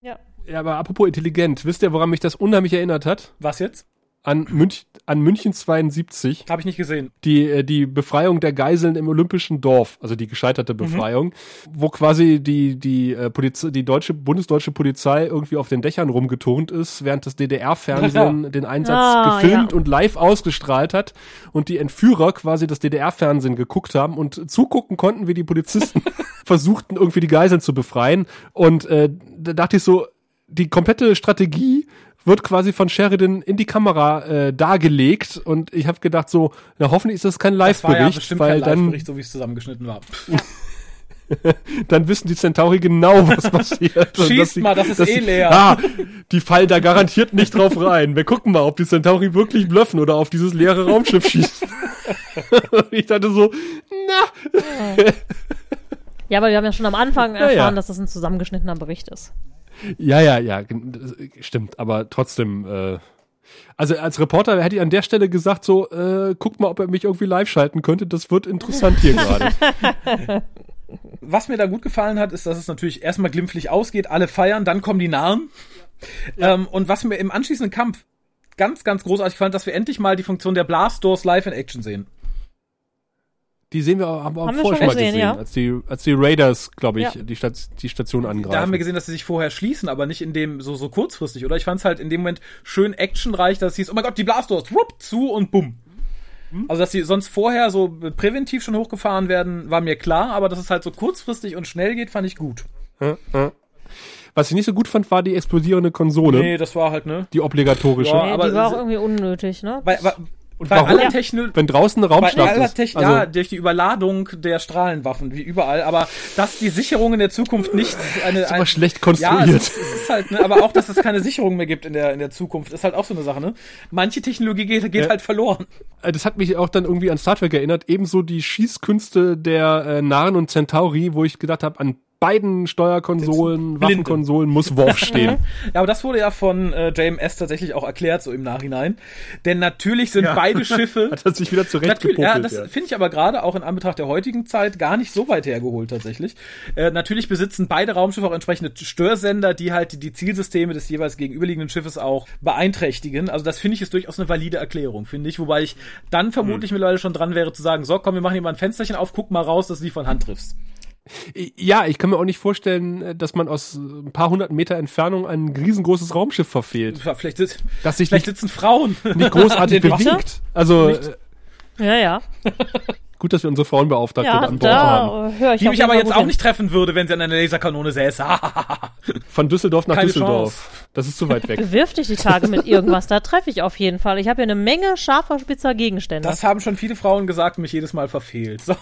Ja. Ja, aber apropos intelligent, wisst ihr, woran mich das unheimlich erinnert hat? Was jetzt? An, Münch, an München 72. Habe ich nicht gesehen. die, äh, die Befreiung der Geiseln im Olympischen Dorf, also die gescheiterte Befreiung, wo quasi die, die, äh, Polizei, die deutsche, bundesdeutsche Polizei irgendwie auf den Dächern rumgeturnt ist, während das DDR-Fernsehen den Einsatz Ah, gefilmt ja. und live ausgestrahlt hat und die Entführer quasi das DDR-Fernsehen geguckt haben und zugucken konnten, wie die Polizisten versuchten, irgendwie die Geiseln zu befreien. Und äh, da dachte ich so, die komplette Strategie wird quasi von Sheridan in die Kamera äh, dargelegt und ich habe gedacht so, na hoffentlich ist das kein Das war ja Live-Bericht, bestimmt weil kein dann, Live-Bericht, so wie es zusammengeschnitten war. dann wissen die Centauri genau, was passiert. Schießt die- mal, das ist eh die- leer. Ah, die fallen da garantiert nicht drauf rein. Wir gucken mal, ob die Centauri wirklich bluffen oder auf dieses leere Raumschiff schießen. Und ich dachte so, na, Ja, aber wir haben ja schon am Anfang Ja, erfahren, ja. dass das ein zusammengeschnittener Bericht ist. Ja, ja, ja, stimmt, aber trotzdem, äh, also als Reporter hätte ich an der Stelle gesagt, so, äh, guck mal, ob er mich irgendwie live schalten könnte, das wird interessant hier gerade. Was mir da gut gefallen hat, ist, dass es natürlich erstmal glimpflich ausgeht, alle feiern, dann kommen die Nahen. Ähm, und was mir im anschließenden Kampf ganz, ganz großartig fand, dass wir endlich mal die Funktion der Blast Doors live in Action sehen. Die sehen wir, haben, haben Haben wir vorher schon schon mal gesehen, gesehen, ja. als, die, als die Raiders, glaube ich, Ja. die, Stat die Station angreifen. Da haben wir gesehen, dass sie sich vorher schließen, aber nicht in dem so, so kurzfristig, oder? Ich fand es halt in dem Moment schön actionreich, dass es hieß, oh mein Gott, die Blast Doors, whoop, zu und bumm. Also, dass sie sonst vorher so präventiv schon hochgefahren werden, war mir klar, aber dass es halt so kurzfristig und schnell geht, fand ich gut. Ja, ja. Was ich nicht so gut fand, war die explodierende Konsole. Nee, das war halt, ne? Die obligatorische. Ja, Nee, aber die war auch irgendwie unnötig, ne? Bei, bei, Und bei warum? aller Ja. Techno Wenn draußen Raumschlacht aller ist. Techn Also, ja, durch die Überladung der Strahlenwaffen, wie überall, aber dass die Sicherung in der Zukunft nicht eine, aber ein, schlecht ja, konstruiert. es ist, es ist halt, ne, aber auch, dass es keine Sicherung mehr gibt in der, in der Zukunft, ist halt auch so eine Sache, ne? Manche Technologie geht, geht Ja. halt verloren. Äh, Das hat mich auch dann irgendwie an Star Trek erinnert. Ebenso die Schießkünste der äh, Narren und Centauri, wo ich gedacht habe, an beiden Steuerkonsolen. Waffenkonsolen muss Worf stehen. Ja, aber das wurde ja von äh, JMS tatsächlich auch erklärt, so im Nachhinein. Denn natürlich sind beide Schiffe. Hat er sich wieder Natürlich, ja, das Ja, finde ich aber gerade auch in Anbetracht der heutigen Zeit gar nicht so weit hergeholt tatsächlich. Äh, natürlich besitzen beide Raumschiffe auch entsprechende Störsender, die halt die Zielsysteme des jeweils gegenüberliegenden Schiffes auch beeinträchtigen. Also das finde ich ist durchaus eine valide Erklärung, finde ich. Wobei ich dann vermutlich mittlerweile schon dran wäre zu sagen, so komm, wir machen hier mal ein Fensterchen auf, guck mal raus, dass du die von Hand triffst. Ja, ich kann mir auch nicht vorstellen, äh, dass man aus äh, ein paar hundert Meter Entfernung ein riesengroßes Raumschiff verfehlt, Ja, Vielleicht, sitz, das sich vielleicht nicht, sitzen Frauen. nicht großartig bewegt. Also Nicht. äh, Ja, ja. gut, dass wir unsere Frauenbeauftragte Ja, an Bord haben. da höre ich Die mich aber jetzt auch hin. nicht treffen würde, wenn sie an einer Laserkanone säße. Von Düsseldorf nach Keine Düsseldorf. Das ist zu weit weg. Bewirf dich die Tage mit irgendwas, da treffe ich auf jeden Fall. Ich habe hier eine Menge scharfer, spitzer Gegenstände. Das haben schon viele Frauen gesagt, mich jedes Mal verfehlt. So.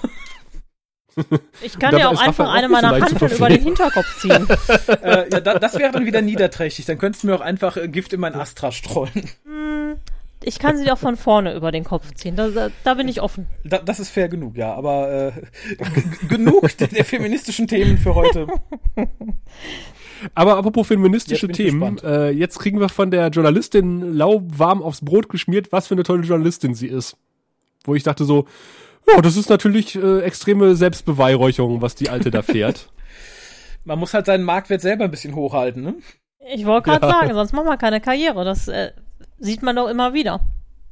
Ich kann ja auch einfach eine meiner Hanteln über den. Hinterkopf ziehen. äh, ja, da, das wäre dann wieder niederträchtig. Dann könntest du mir auch einfach äh, Gift in mein Astra streuen. Ich kann sie auch von vorne über den Kopf ziehen. Da, da, da bin ich offen. Da, das ist fair genug, ja. Aber äh, genug der, der feministischen Themen für heute. Aber apropos feministische Jetzt Themen, äh, jetzt kriegen wir von der Journalistin lauwarm aufs Brot geschmiert, was für eine tolle Journalistin sie ist. Wo ich dachte so, ja, das ist natürlich äh, extreme Selbstbeweihräucherung, was die Alte da fährt. Man muss halt seinen Marktwert selber ein bisschen hochhalten, ne? Ich wollte gerade Ja. sagen, sonst macht man keine Karriere. Das äh, sieht man doch immer wieder.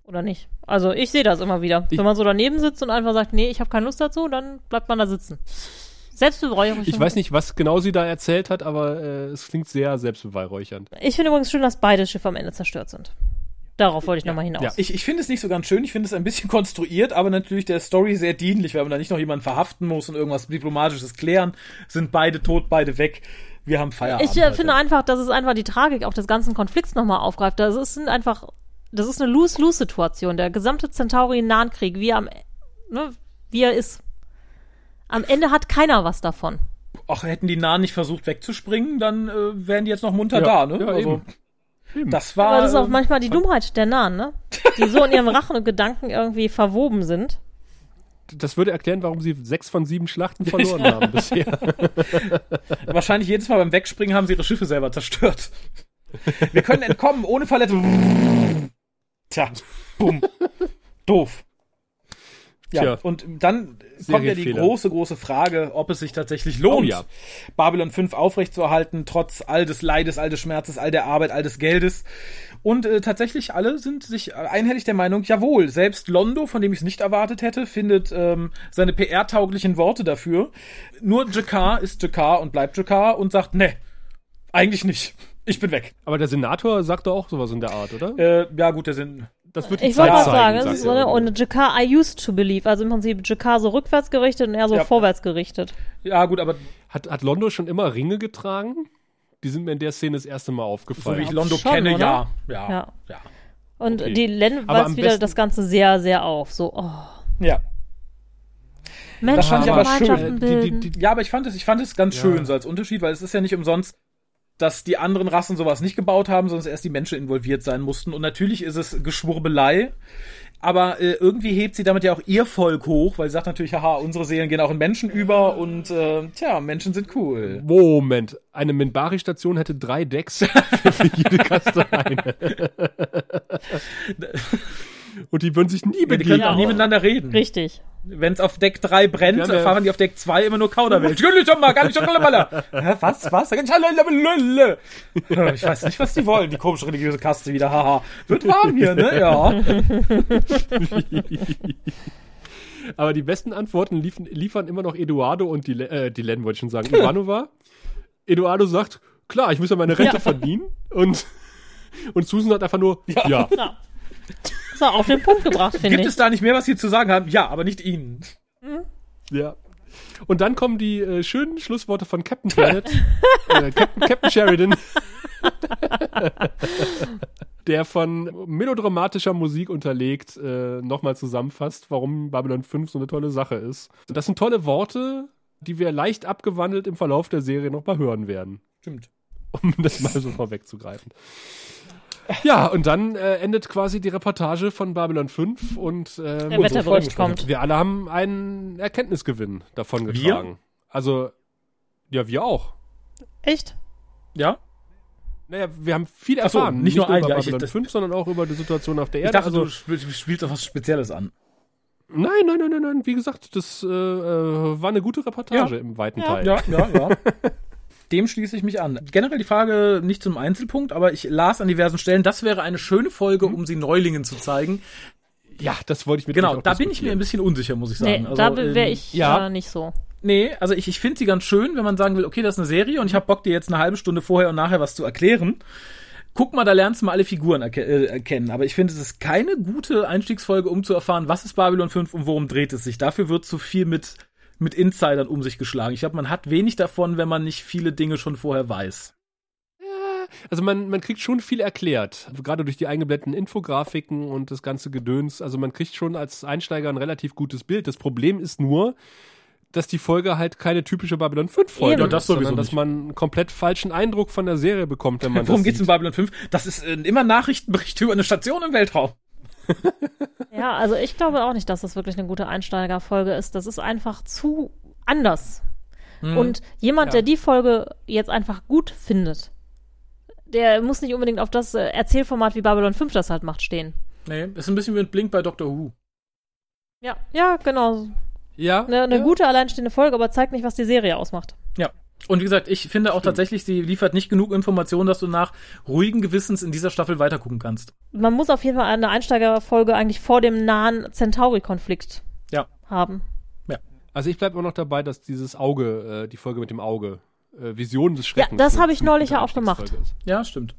Oder nicht? Also ich sehe das immer wieder. Ich- Wenn man so daneben sitzt und einfach sagt, nee, ich habe keine Lust dazu, dann bleibt man da sitzen. Selbstbeweihräucherung. Ich weiß nicht, was genau sie da erzählt hat, aber äh, es klingt sehr selbstbeweihräuchernd. Ich finde übrigens schön, dass beide Schiffe am Ende zerstört sind. Darauf wollte ich nochmal hinaus. ja. Ich, ich finde es nicht so ganz schön. Ich finde es ein bisschen konstruiert, aber natürlich der Story sehr dienlich, weil man da nicht noch jemanden verhaften muss und irgendwas Diplomatisches klären. Sind beide tot, beide weg. Wir haben Feierabend. Ich äh, finde einfach, dass es einfach die Tragik auch des ganzen Konflikts nochmal aufgreift. Das ist sind einfach, das ist eine Lose-Lose-Situation. Der gesamte Centauri-Nahenkrieg, wie er am, ne, wie er ist. Am Ende hat keiner was davon. Ach, hätten die Nahen nicht versucht wegzuspringen, dann äh, wären die jetzt noch munter Ja, da, ne? ja, also, eben. Das war. Aber das ist auch äh, manchmal die Dummheit der Nahen, ne? Die so in ihrem Rachen und Gedanken irgendwie verwoben sind. Das würde erklären, warum sie sechs von sieben Schlachten verloren haben bisher. Wahrscheinlich jedes Mal beim Wegspringen haben sie ihre Schiffe selber zerstört. Wir können entkommen ohne Verletzung. Tja, bumm. Doof. Ja, Tja. und dann kommt ja die große, große Frage, ob es sich tatsächlich lohnt, Oh ja. Babylon 5 aufrechtzuerhalten, trotz all des Leides, all des Schmerzes, all der Arbeit, all des Geldes. Und äh, tatsächlich alle sind sich einhellig der Meinung, jawohl, selbst Londo, von dem ich es nicht erwartet hätte, findet ähm, seine PR-tauglichen Worte dafür. Nur Jakar ist Jakar und bleibt Jakar und sagt, ne, eigentlich nicht. Ich bin weg. Aber der Senator sagt doch auch sowas in der Art, oder? Äh, ja, gut, der sind. Das wird die Ich wollte Zeit mal sagen, zeigen, das ist so eine, irgendwie. und Jakar I used to believe. Also im Prinzip Jakar so rückwärts gerichtet und er so Ja. vorwärts gerichtet. Ja, gut, aber Hat, hat Londo schon immer Ringe getragen? Die sind mir in der Szene das erste Mal so aufgefallen. wie ich Londo schon, kenne, ja. Ja. Ja. Ja. Und Okay. die Len weist wieder das Ganze sehr, sehr auf. So, oh. ja. Menschen, fand ich aber schön. Die- die- die- Ja, aber ich fand es, ich fand es ganz Ja. schön so als Unterschied, weil es ist ja nicht umsonst, dass die anderen Rassen sowas nicht gebaut haben, sondern dass erst die Menschen involviert sein mussten. Und natürlich ist es Geschwurbelei. Aber äh, irgendwie hebt sie damit ja auch ihr Volk hoch, weil sie sagt natürlich, haha, unsere Seelen gehen auch in Menschen über und äh, tja, Menschen sind cool. Moment, eine Minbari-Station hätte drei Decks für jede Kaste eine. Und die würden sich nie Ja, die können begegnen. auch nie miteinander reden. Richtig. Wenn es auf Deck 3 brennt, ja- erfahren die auf Deck 2 immer nur Kauderwelsch. Was, was? Ich weiß nicht, was die wollen, die komische religiöse Kaste wieder. Haha. Wird warm hier, ne? Ja. Aber die besten Antworten liefern, liefern immer noch Eduardo und die, äh, die Len wollte ich schon sagen, Ivanova. Eduardo sagt, klar, ich muss ja meine Rente Ja. verdienen. Und, und Susan hat einfach nur, ja. Ja. Ist er auf den Punkt gebracht, finde Gibt ich. es da nicht mehr, was sie zu sagen haben? Ja, aber nicht ihnen. ja. Und dann kommen die äh, schönen Schlussworte von Captain Planet, äh, Captain, Captain Sheridan, der von melodramatischer Musik unterlegt äh, nochmal zusammenfasst, warum Babylon 5 so eine tolle Sache ist. Das sind tolle Worte, die wir leicht abgewandelt im Verlauf der Serie nochmal hören werden. Stimmt. um das mal so vorwegzugreifen. Ja, und dann äh, endet quasi die Reportage von Babylon 5 und äh, Der Wetterbericht kommt. Wir alle haben einen Erkenntnisgewinn davon getragen. Also, ja, wir auch. Echt? Ja? Naja, wir haben viel Ach so, erfahren. nicht nur ein, über ja, ich- Babylon das- 5, sondern auch über die Situation auf der Ich Erde. dachte, also, du spiel- spielst auf was Spezielles an. nein, nein, nein, nein, nein. Wie gesagt, das äh, äh, war eine gute Reportage Ja. im weiten Ja. Teil. Ja, ja, ja. Dem schließe ich mich an. Generell die Frage nicht zum Einzelpunkt, aber ich las an diversen Stellen, das wäre eine schöne Folge, um sie Neulingen zu zeigen. Ja, das wollte ich mit Genau, da bin ich mir ein bisschen unsicher, muss ich Nee, sagen. Also, da wäre ähm, ich ja. äh, nicht so. Nee, also ich, ich finde sie ganz schön, wenn man sagen will, okay, das ist eine Serie und ich habe Bock, dir jetzt eine halbe Stunde vorher und nachher was zu erklären. Guck mal, da lernst du mal alle Figuren erke äh, erkennen. Aber ich finde, es ist keine gute Einstiegsfolge, um zu erfahren, was ist Babylon 5 und worum dreht es sich. Dafür wird zu viel mit, mit Insidern um sich geschlagen. Ich glaube, man hat wenig davon, wenn man nicht viele Dinge schon vorher weiß. Also man, man kriegt schon viel erklärt, gerade durch die eingeblendeten Infografiken und das ganze Gedöns. Also man kriegt schon als Einsteiger ein relativ gutes Bild. Das Problem ist nur, dass die Folge halt keine typische Babylon 5 Folge ist, Ja, das sowieso sondern dass nicht. man einen komplett falschen Eindruck von der Serie bekommt, wenn man Worum das geht's in sieht. Babylon 5? Das ist äh, immer Nachrichtenbericht über eine Station im Weltraum. Ja, also ich glaube auch nicht, dass das wirklich eine gute Einsteigerfolge ist. Das ist einfach zu anders. Und jemand, Ja. der die Folge jetzt einfach gut findet, der muss nicht unbedingt auf das äh, Erzählformat wie Babylon 5 das halt macht stehen. Nee, ist ein bisschen wie ein Blink bei Doctor Who. Ja, ja, genau. Ja, Eine, eine ja. gute alleinstehende Folge, aber zeigt nicht, was die Serie ausmacht. Ja. Und wie gesagt, ich finde auch tatsächlich, sie liefert nicht genug Informationen, dass du nach ruhigen Gewissens in dieser Staffel weitergucken kannst. Man muss auf jeden Fall eine Einsteigerfolge eigentlich vor dem nahen Centauri-Konflikt Ja. haben. Also ich bleibe immer noch dabei, dass dieses Auge, äh, die Folge mit dem Auge, äh, Visionen des Schreckens. das eine habe ich neulich ja auch gemacht. Ja, stimmt.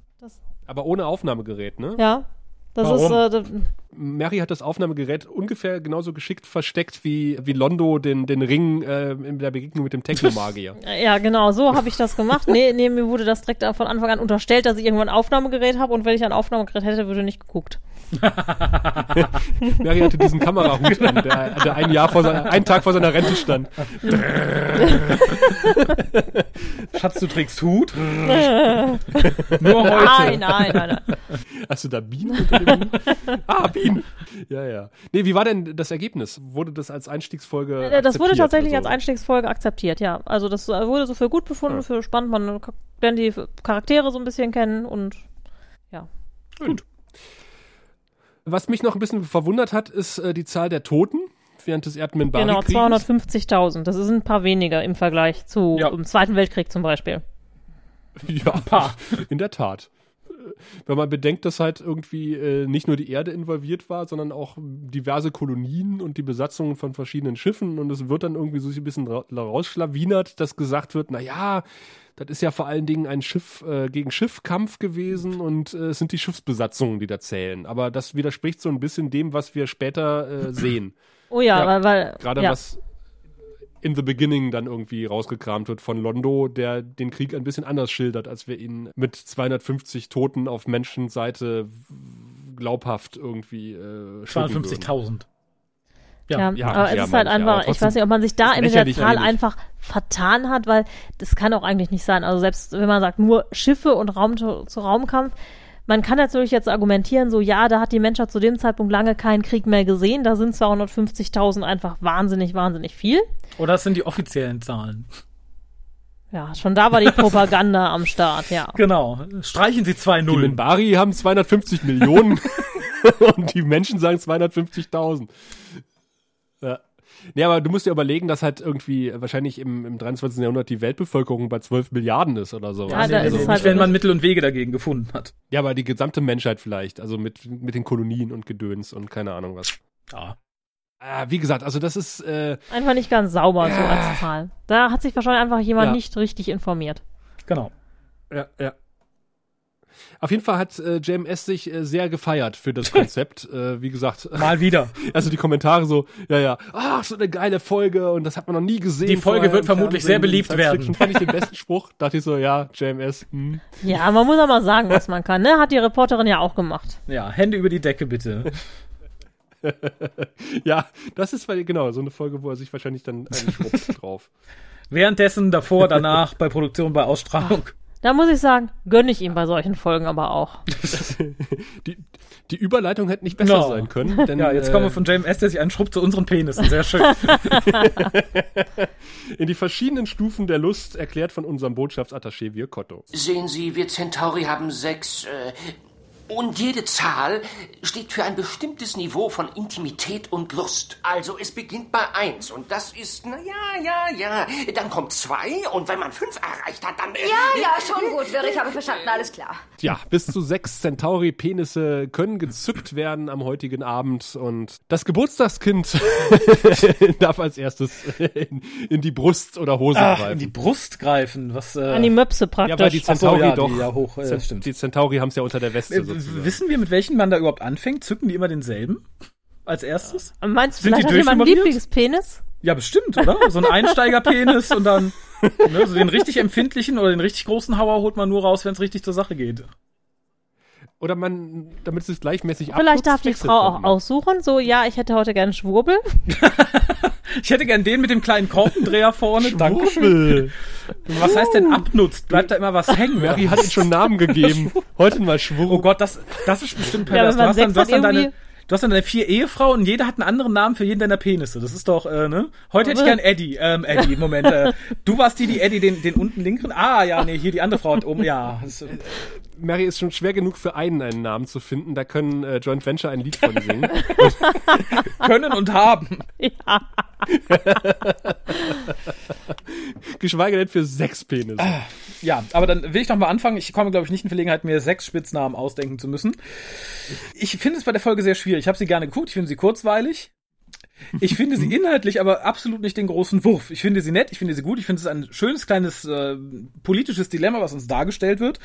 Aber ohne Aufnahmegerät, ne? Ja. Das Warum? ist, äh, Mary hat das Aufnahmegerät ungefähr genauso geschickt versteckt wie, wie Londo den, den Ring äh, in der Begegnung mit dem Technomagier. ja, genau, so habe ich das gemacht. Nee, nee, mir wurde das direkt von Anfang an unterstellt, dass ich irgendwann ein Aufnahmegerät habe und wenn ich ein Aufnahmegerät hätte, würde nicht geguckt. Mary hatte diesen Kamerahut an, der, der ein Jahr vor seiner, einen Tag vor seiner Rente stand. Schatz, du trägst Hut? Nur heute. Nein, nein, nein, nein. Hast du da Bienen unter? Ah, Bienen. Ja, ja. Nee, wie war denn das Ergebnis? Wurde das als Einstiegsfolge Äh, Das wurde akzeptiert? tatsächlich Also- als Einstiegsfolge akzeptiert, ja. Also das äh, wurde so für gut befunden, für spannend. Man lernt die Charaktere so ein bisschen kennen und ja. Was mich noch ein bisschen verwundert hat, ist äh, die Zahl der Toten während des Genau, Erdminbari-Krieges. 250.000. Das sind ein paar weniger im Vergleich zu Ja. im Zweiten Weltkrieg zum Beispiel. Ja, paar. in der Tat. Äh, Wenn man bedenkt, dass halt irgendwie äh, nicht nur die Erde involviert war, sondern auch diverse Kolonien und die Besatzungen von verschiedenen Schiffen und es wird dann irgendwie so ein bisschen ra rausschlawinert, dass gesagt wird, na ja, das ist ja vor allen Dingen ein Schiff äh, gegen Schiffkampf gewesen und äh, es sind die Schiffsbesatzungen, die da zählen. Aber das widerspricht so ein bisschen dem, was wir später sehen. Oh ja, Ja, weil, weil Gerade ja. was in the beginning dann irgendwie rausgekramt wird von Londo, der den Krieg ein bisschen anders schildert, als wir ihn mit 250 Toten auf Menschenseite glaubhaft irgendwie äh, schlucken würden. 250.000. Ja, ja, aber es ja, ist halt einfach, ich weiß nicht, ob man sich da in der Zahl einfach vertan hat, weil das kann auch eigentlich nicht sein. Also selbst wenn man sagt, nur Schiffe und Raum zu, zu Raumkampf, man kann natürlich jetzt argumentieren, so ja, da hat die Menschheit zu dem Zeitpunkt lange keinen Krieg mehr gesehen, da sind 250.000 einfach wahnsinnig, wahnsinnig viel. Oder das sind die offiziellen Zahlen. Ja, schon da war die Propaganda am Start, ja. Genau. Streichen Sie zwei Die Nullen. Minbari haben 250 Millionen. und die Menschen sagen 250.000. Ja. Nee, aber du musst dir überlegen, dass halt irgendwie wahrscheinlich im, im 23. Jahrhundert die Weltbevölkerung bei 12 Milliarden ist oder so. Ja, da also ist es nicht, halt wenn man Mittel und Wege dagegen gefunden hat. ja, aber die gesamte Menschheit vielleicht, also mit, mit den Kolonien und Gedöns und keine Ahnung was. Ja. Ah, wie gesagt, also das ist, äh, Einfach nicht ganz sauber so als Zahl. Da hat sich wahrscheinlich einfach jemand Ja. nicht richtig informiert. Genau. ja, ja. Auf jeden Fall hat äh, JMS sich äh, sehr gefeiert für das Konzept. äh, wie gesagt, Mal wieder. also die Kommentare so, ja, ja, ach, so eine geile Folge und das hat man noch nie gesehen. Die Folge wird vermutlich Fernsehen. sehr beliebt werden. Fiction fand ich den besten Spruch. Dachte ich so, ja, JMS, hm. Ja, man muss auch mal sagen, was man kann, ne? Hat die Reporterin ja auch gemacht. Ja, Hände über die Decke bitte. Ja, das ist weil- genau so eine Folge, wo er sich wahrscheinlich dann einschrubbt drauf. Währenddessen, davor, danach, bei Produktion, bei Ausstrahlung. Da muss ich sagen, gönne ich ihm bei solchen Folgen aber auch. Die, die Überleitung hätte nicht besser No. sein können. Denn, Ja, jetzt äh, kommen wir von James S., der sich anschrubbt zu unseren Penissen. Sehr schön. in die verschiedenen Stufen der Lust, erklärt von unserem Botschaftsattaché Virkotto. Sehen Sie, wir Centauri haben sechs. Äh, und jede Zahl steht für ein bestimmtes Niveau von Intimität und Lust. Also es beginnt bei eins und das ist, na ja, ja, ja. Dann kommt zwei und wenn man fünf erreicht hat, dann. Äh, Ja, ja, schon gut, Wirr, ich habe verstanden, alles klar. Ja, bis zu sechs Centauri-Penisse können gezückt werden am heutigen Abend und das Geburtstagskind darf als erstes in, in die Brust oder Hose Ach, greifen. in die Brust greifen. Was, äh, An die Möpse ja, weil die praktisch. Ach so, Centauri ja, doch. die ja hoch, äh, stimmt. Die Centauri haben es ja unter der Weste äh, sozusagen. Wissen wir, mit welchen man da überhaupt anfängt? Zücken die immer denselben? Als erstes? Meinst du, Sind die vielleicht hat jemand? Lieblingspenis? Ja, bestimmt, oder? So ein Einsteigerpenis und dann ne, so den richtig empfindlichen oder den richtig großen Hauer holt man nur raus, wenn es richtig zur Sache geht. Oder man, damit es sich gleichmäßig Vielleicht abnutzt, darf die Frau auch aussuchen, so, ja, ich hätte heute gerne einen Schwurbel. Ich hätte gern den mit dem kleinen Korkendreher vorne. Dankeschön. Schwurbel. Was heißt denn abnutzt? Bleibt da immer was hängen? Mary hat ihm schon Namen gegeben. Heute mal Schwurbel. Oh Gott, das, das ist bestimmt Ja, pervers. wenn man du, hast dann, Sex du, hast dann hat, deine, irgendwie- du hast dann deine vier Ehefrauen und jeder hat einen anderen Namen für jeden deiner Penisse. Das ist doch, äh, ne? Heute hätte ich gern Eddie. Ähm, Eddie, Moment. Äh, du warst die, die Eddie den, den unten linken. Ah, ja, nee, hier die andere Frau hat oben. Ja. Das, äh, Mary ist schon schwer genug für einen einen Namen zu finden. Da können äh, Joint Venture ein Lied von singen. können und haben. Ja. Geschweige denn für sechs Penisse. Ja, aber dann will ich noch mal anfangen. Ich komme, glaube ich, nicht in Verlegenheit, mir sechs Spitznamen ausdenken zu müssen. Ich finde es bei der Folge sehr schwierig. Ich habe sie gerne geguckt. Ich finde sie kurzweilig. Ich finde sie inhaltlich aber absolut nicht den großen Wurf. Ich finde sie nett, ich finde sie gut, ich finde es ein schönes kleines äh, politisches Dilemma, was uns dargestellt wird.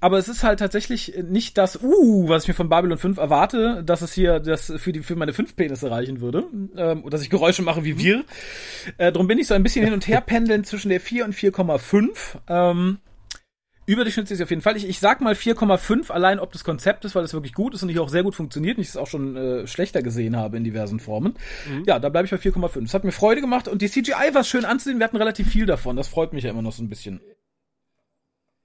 Aber es ist halt tatsächlich nicht das, uh, was ich mir von Babylon 5 erwarte, dass es hier das für die für meine fünf Penisse reichen würde, ähm, und dass ich Geräusche mache wie wir. Äh, drum bin ich so ein bisschen hin und her pendeln zwischen der 4 und 4,5. Ähm, Überdurchschnittlich ist auf jeden Fall. Ich, ich sag mal 4,5 allein ob des Konzeptes, weil es wirklich gut ist und ich auch sehr gut funktioniert und ich es auch schon äh, schlechter gesehen habe in diversen Formen. Ja, da bleibe ich bei 4,5. Es hat mir Freude gemacht und die CGI war schön anzusehen. Wir hatten relativ viel davon. Das freut mich ja immer noch so ein bisschen.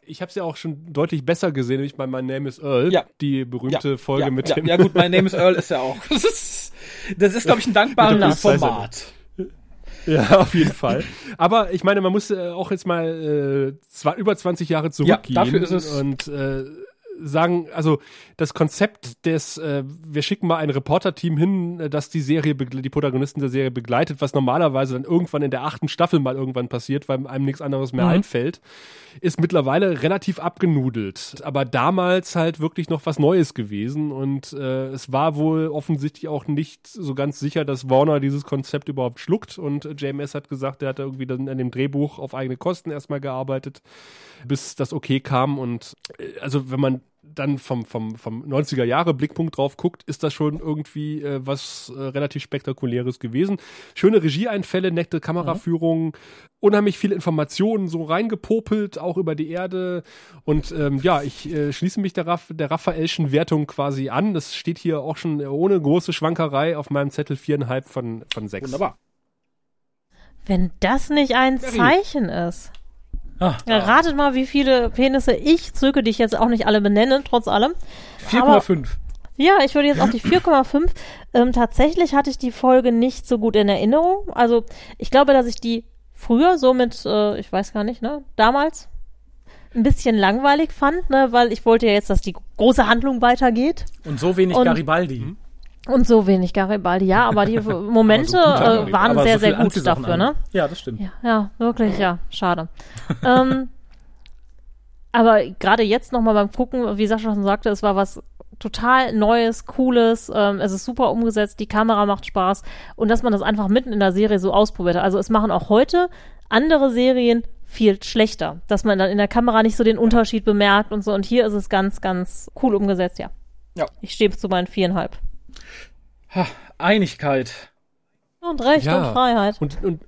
Ich habe es ja auch schon deutlich besser gesehen, nämlich bei My Name is Earl. Ja. Die berühmte ja, Folge ja, mit ja, dem. ja gut, mein Name is Earl ist ja auch. Das ist, das ist glaube ich, ein dankbares Format. Ja, auf jeden Fall. Aber ich meine, man muss äh, auch jetzt mal äh, zwar über 20 Jahre zurückgehen dafür ist es- und äh, sagen, also das Konzept des, äh, wir schicken mal ein Reporter-Team hin, äh, das die Serie, die Protagonisten der Serie begleitet, was normalerweise dann irgendwann in der achten Staffel mal irgendwann passiert, weil einem nichts anderes mehr Mhm. einfällt, ist mittlerweile relativ abgenudelt. Aber damals halt wirklich noch was Neues gewesen und äh, es war wohl offensichtlich auch nicht so ganz sicher, dass Warner dieses Konzept überhaupt schluckt und äh, JMS hat gesagt, er hat da irgendwie dann an dem Drehbuch auf eigene Kosten erstmal gearbeitet, bis das okay kam und äh, also wenn man dann vom, vom, vom 90er Jahre Blickpunkt drauf guckt, ist das schon irgendwie äh, was äh, relativ Spektakuläres gewesen. Schöne Regieeinfälle, nette Kameraführung, unheimlich viele Informationen so reingepopelt, auch über die Erde. Und ähm, ja, ich äh, schließe mich der, Raff, der Raffaelschen Wertung quasi an. Das steht hier auch schon ohne große Schwankerei auf meinem Zettel viereinhalb von, von sechs. Wunderbar. Wenn das nicht ein Zeichen ist. Ah, Ja, ratet mal, wie viele Penisse ich zücke, die ich jetzt auch nicht alle benenne, trotz allem. Aber- 4,5. Ja, ich würde jetzt auch die 4,5. Ähm, tatsächlich hatte ich die Folge nicht so gut in Erinnerung. Also ich glaube, dass ich die früher so mit, äh, ich weiß gar nicht, ne, damals ein bisschen langweilig fand, ne, weil ich wollte ja jetzt, dass die große Handlung weitergeht. Und so wenig Und- Garibaldi. Und so wenig Garibaldi, ja, aber die Momente Aber so guter äh, waren sehr, so sehr gut dafür, an. ne? Ja, das stimmt. Ja, ja, wirklich, ja, schade. ähm, aber gerade jetzt nochmal beim Gucken, wie Sascha schon sagte, es war was total Neues, Cooles, ähm, es ist super umgesetzt, die Kamera macht Spaß und dass man das einfach mitten in der Serie so ausprobiert hat. Also es machen auch heute andere Serien viel schlechter, dass man dann in der Kamera nicht so den Unterschied bemerkt und so und hier ist es ganz, ganz cool umgesetzt, ja. Ja. Ich stehe zu meinen viereinhalb. Ha, Einigkeit. Und Recht Ja. und Freiheit. Und, und,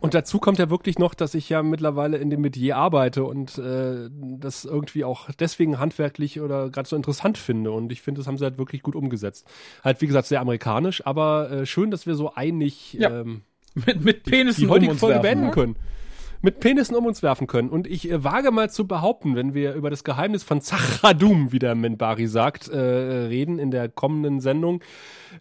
und dazu kommt ja wirklich noch, dass ich ja mittlerweile in dem Metier arbeite und äh, das irgendwie auch deswegen handwerklich oder gerade so interessant finde. Und ich finde, das haben sie halt wirklich gut umgesetzt. Halt, wie gesagt, sehr amerikanisch, aber äh, schön, dass wir so einig Ja. ähm, Mit, mit Penissen die um heutige uns Folge werfen. beenden können. Mit Penissen um uns werfen können. Und ich äh, wage mal zu behaupten, wenn wir über das Geheimnis von Zachradum, wie der Menbari sagt, äh, reden in der kommenden Sendung,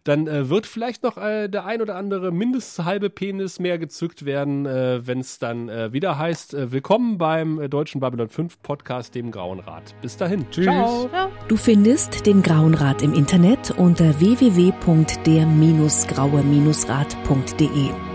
dann äh, wird vielleicht noch äh, der ein oder andere mindestens halbe Penis mehr gezückt werden, äh, wenn es dann äh, wieder heißt, äh, willkommen beim äh, deutschen Babylon 5 Podcast, dem Grauen Rat. Bis dahin. Tschüss. Ciao. Du findest den Grauen Rat im Internet unter www.der-graue-rat.de,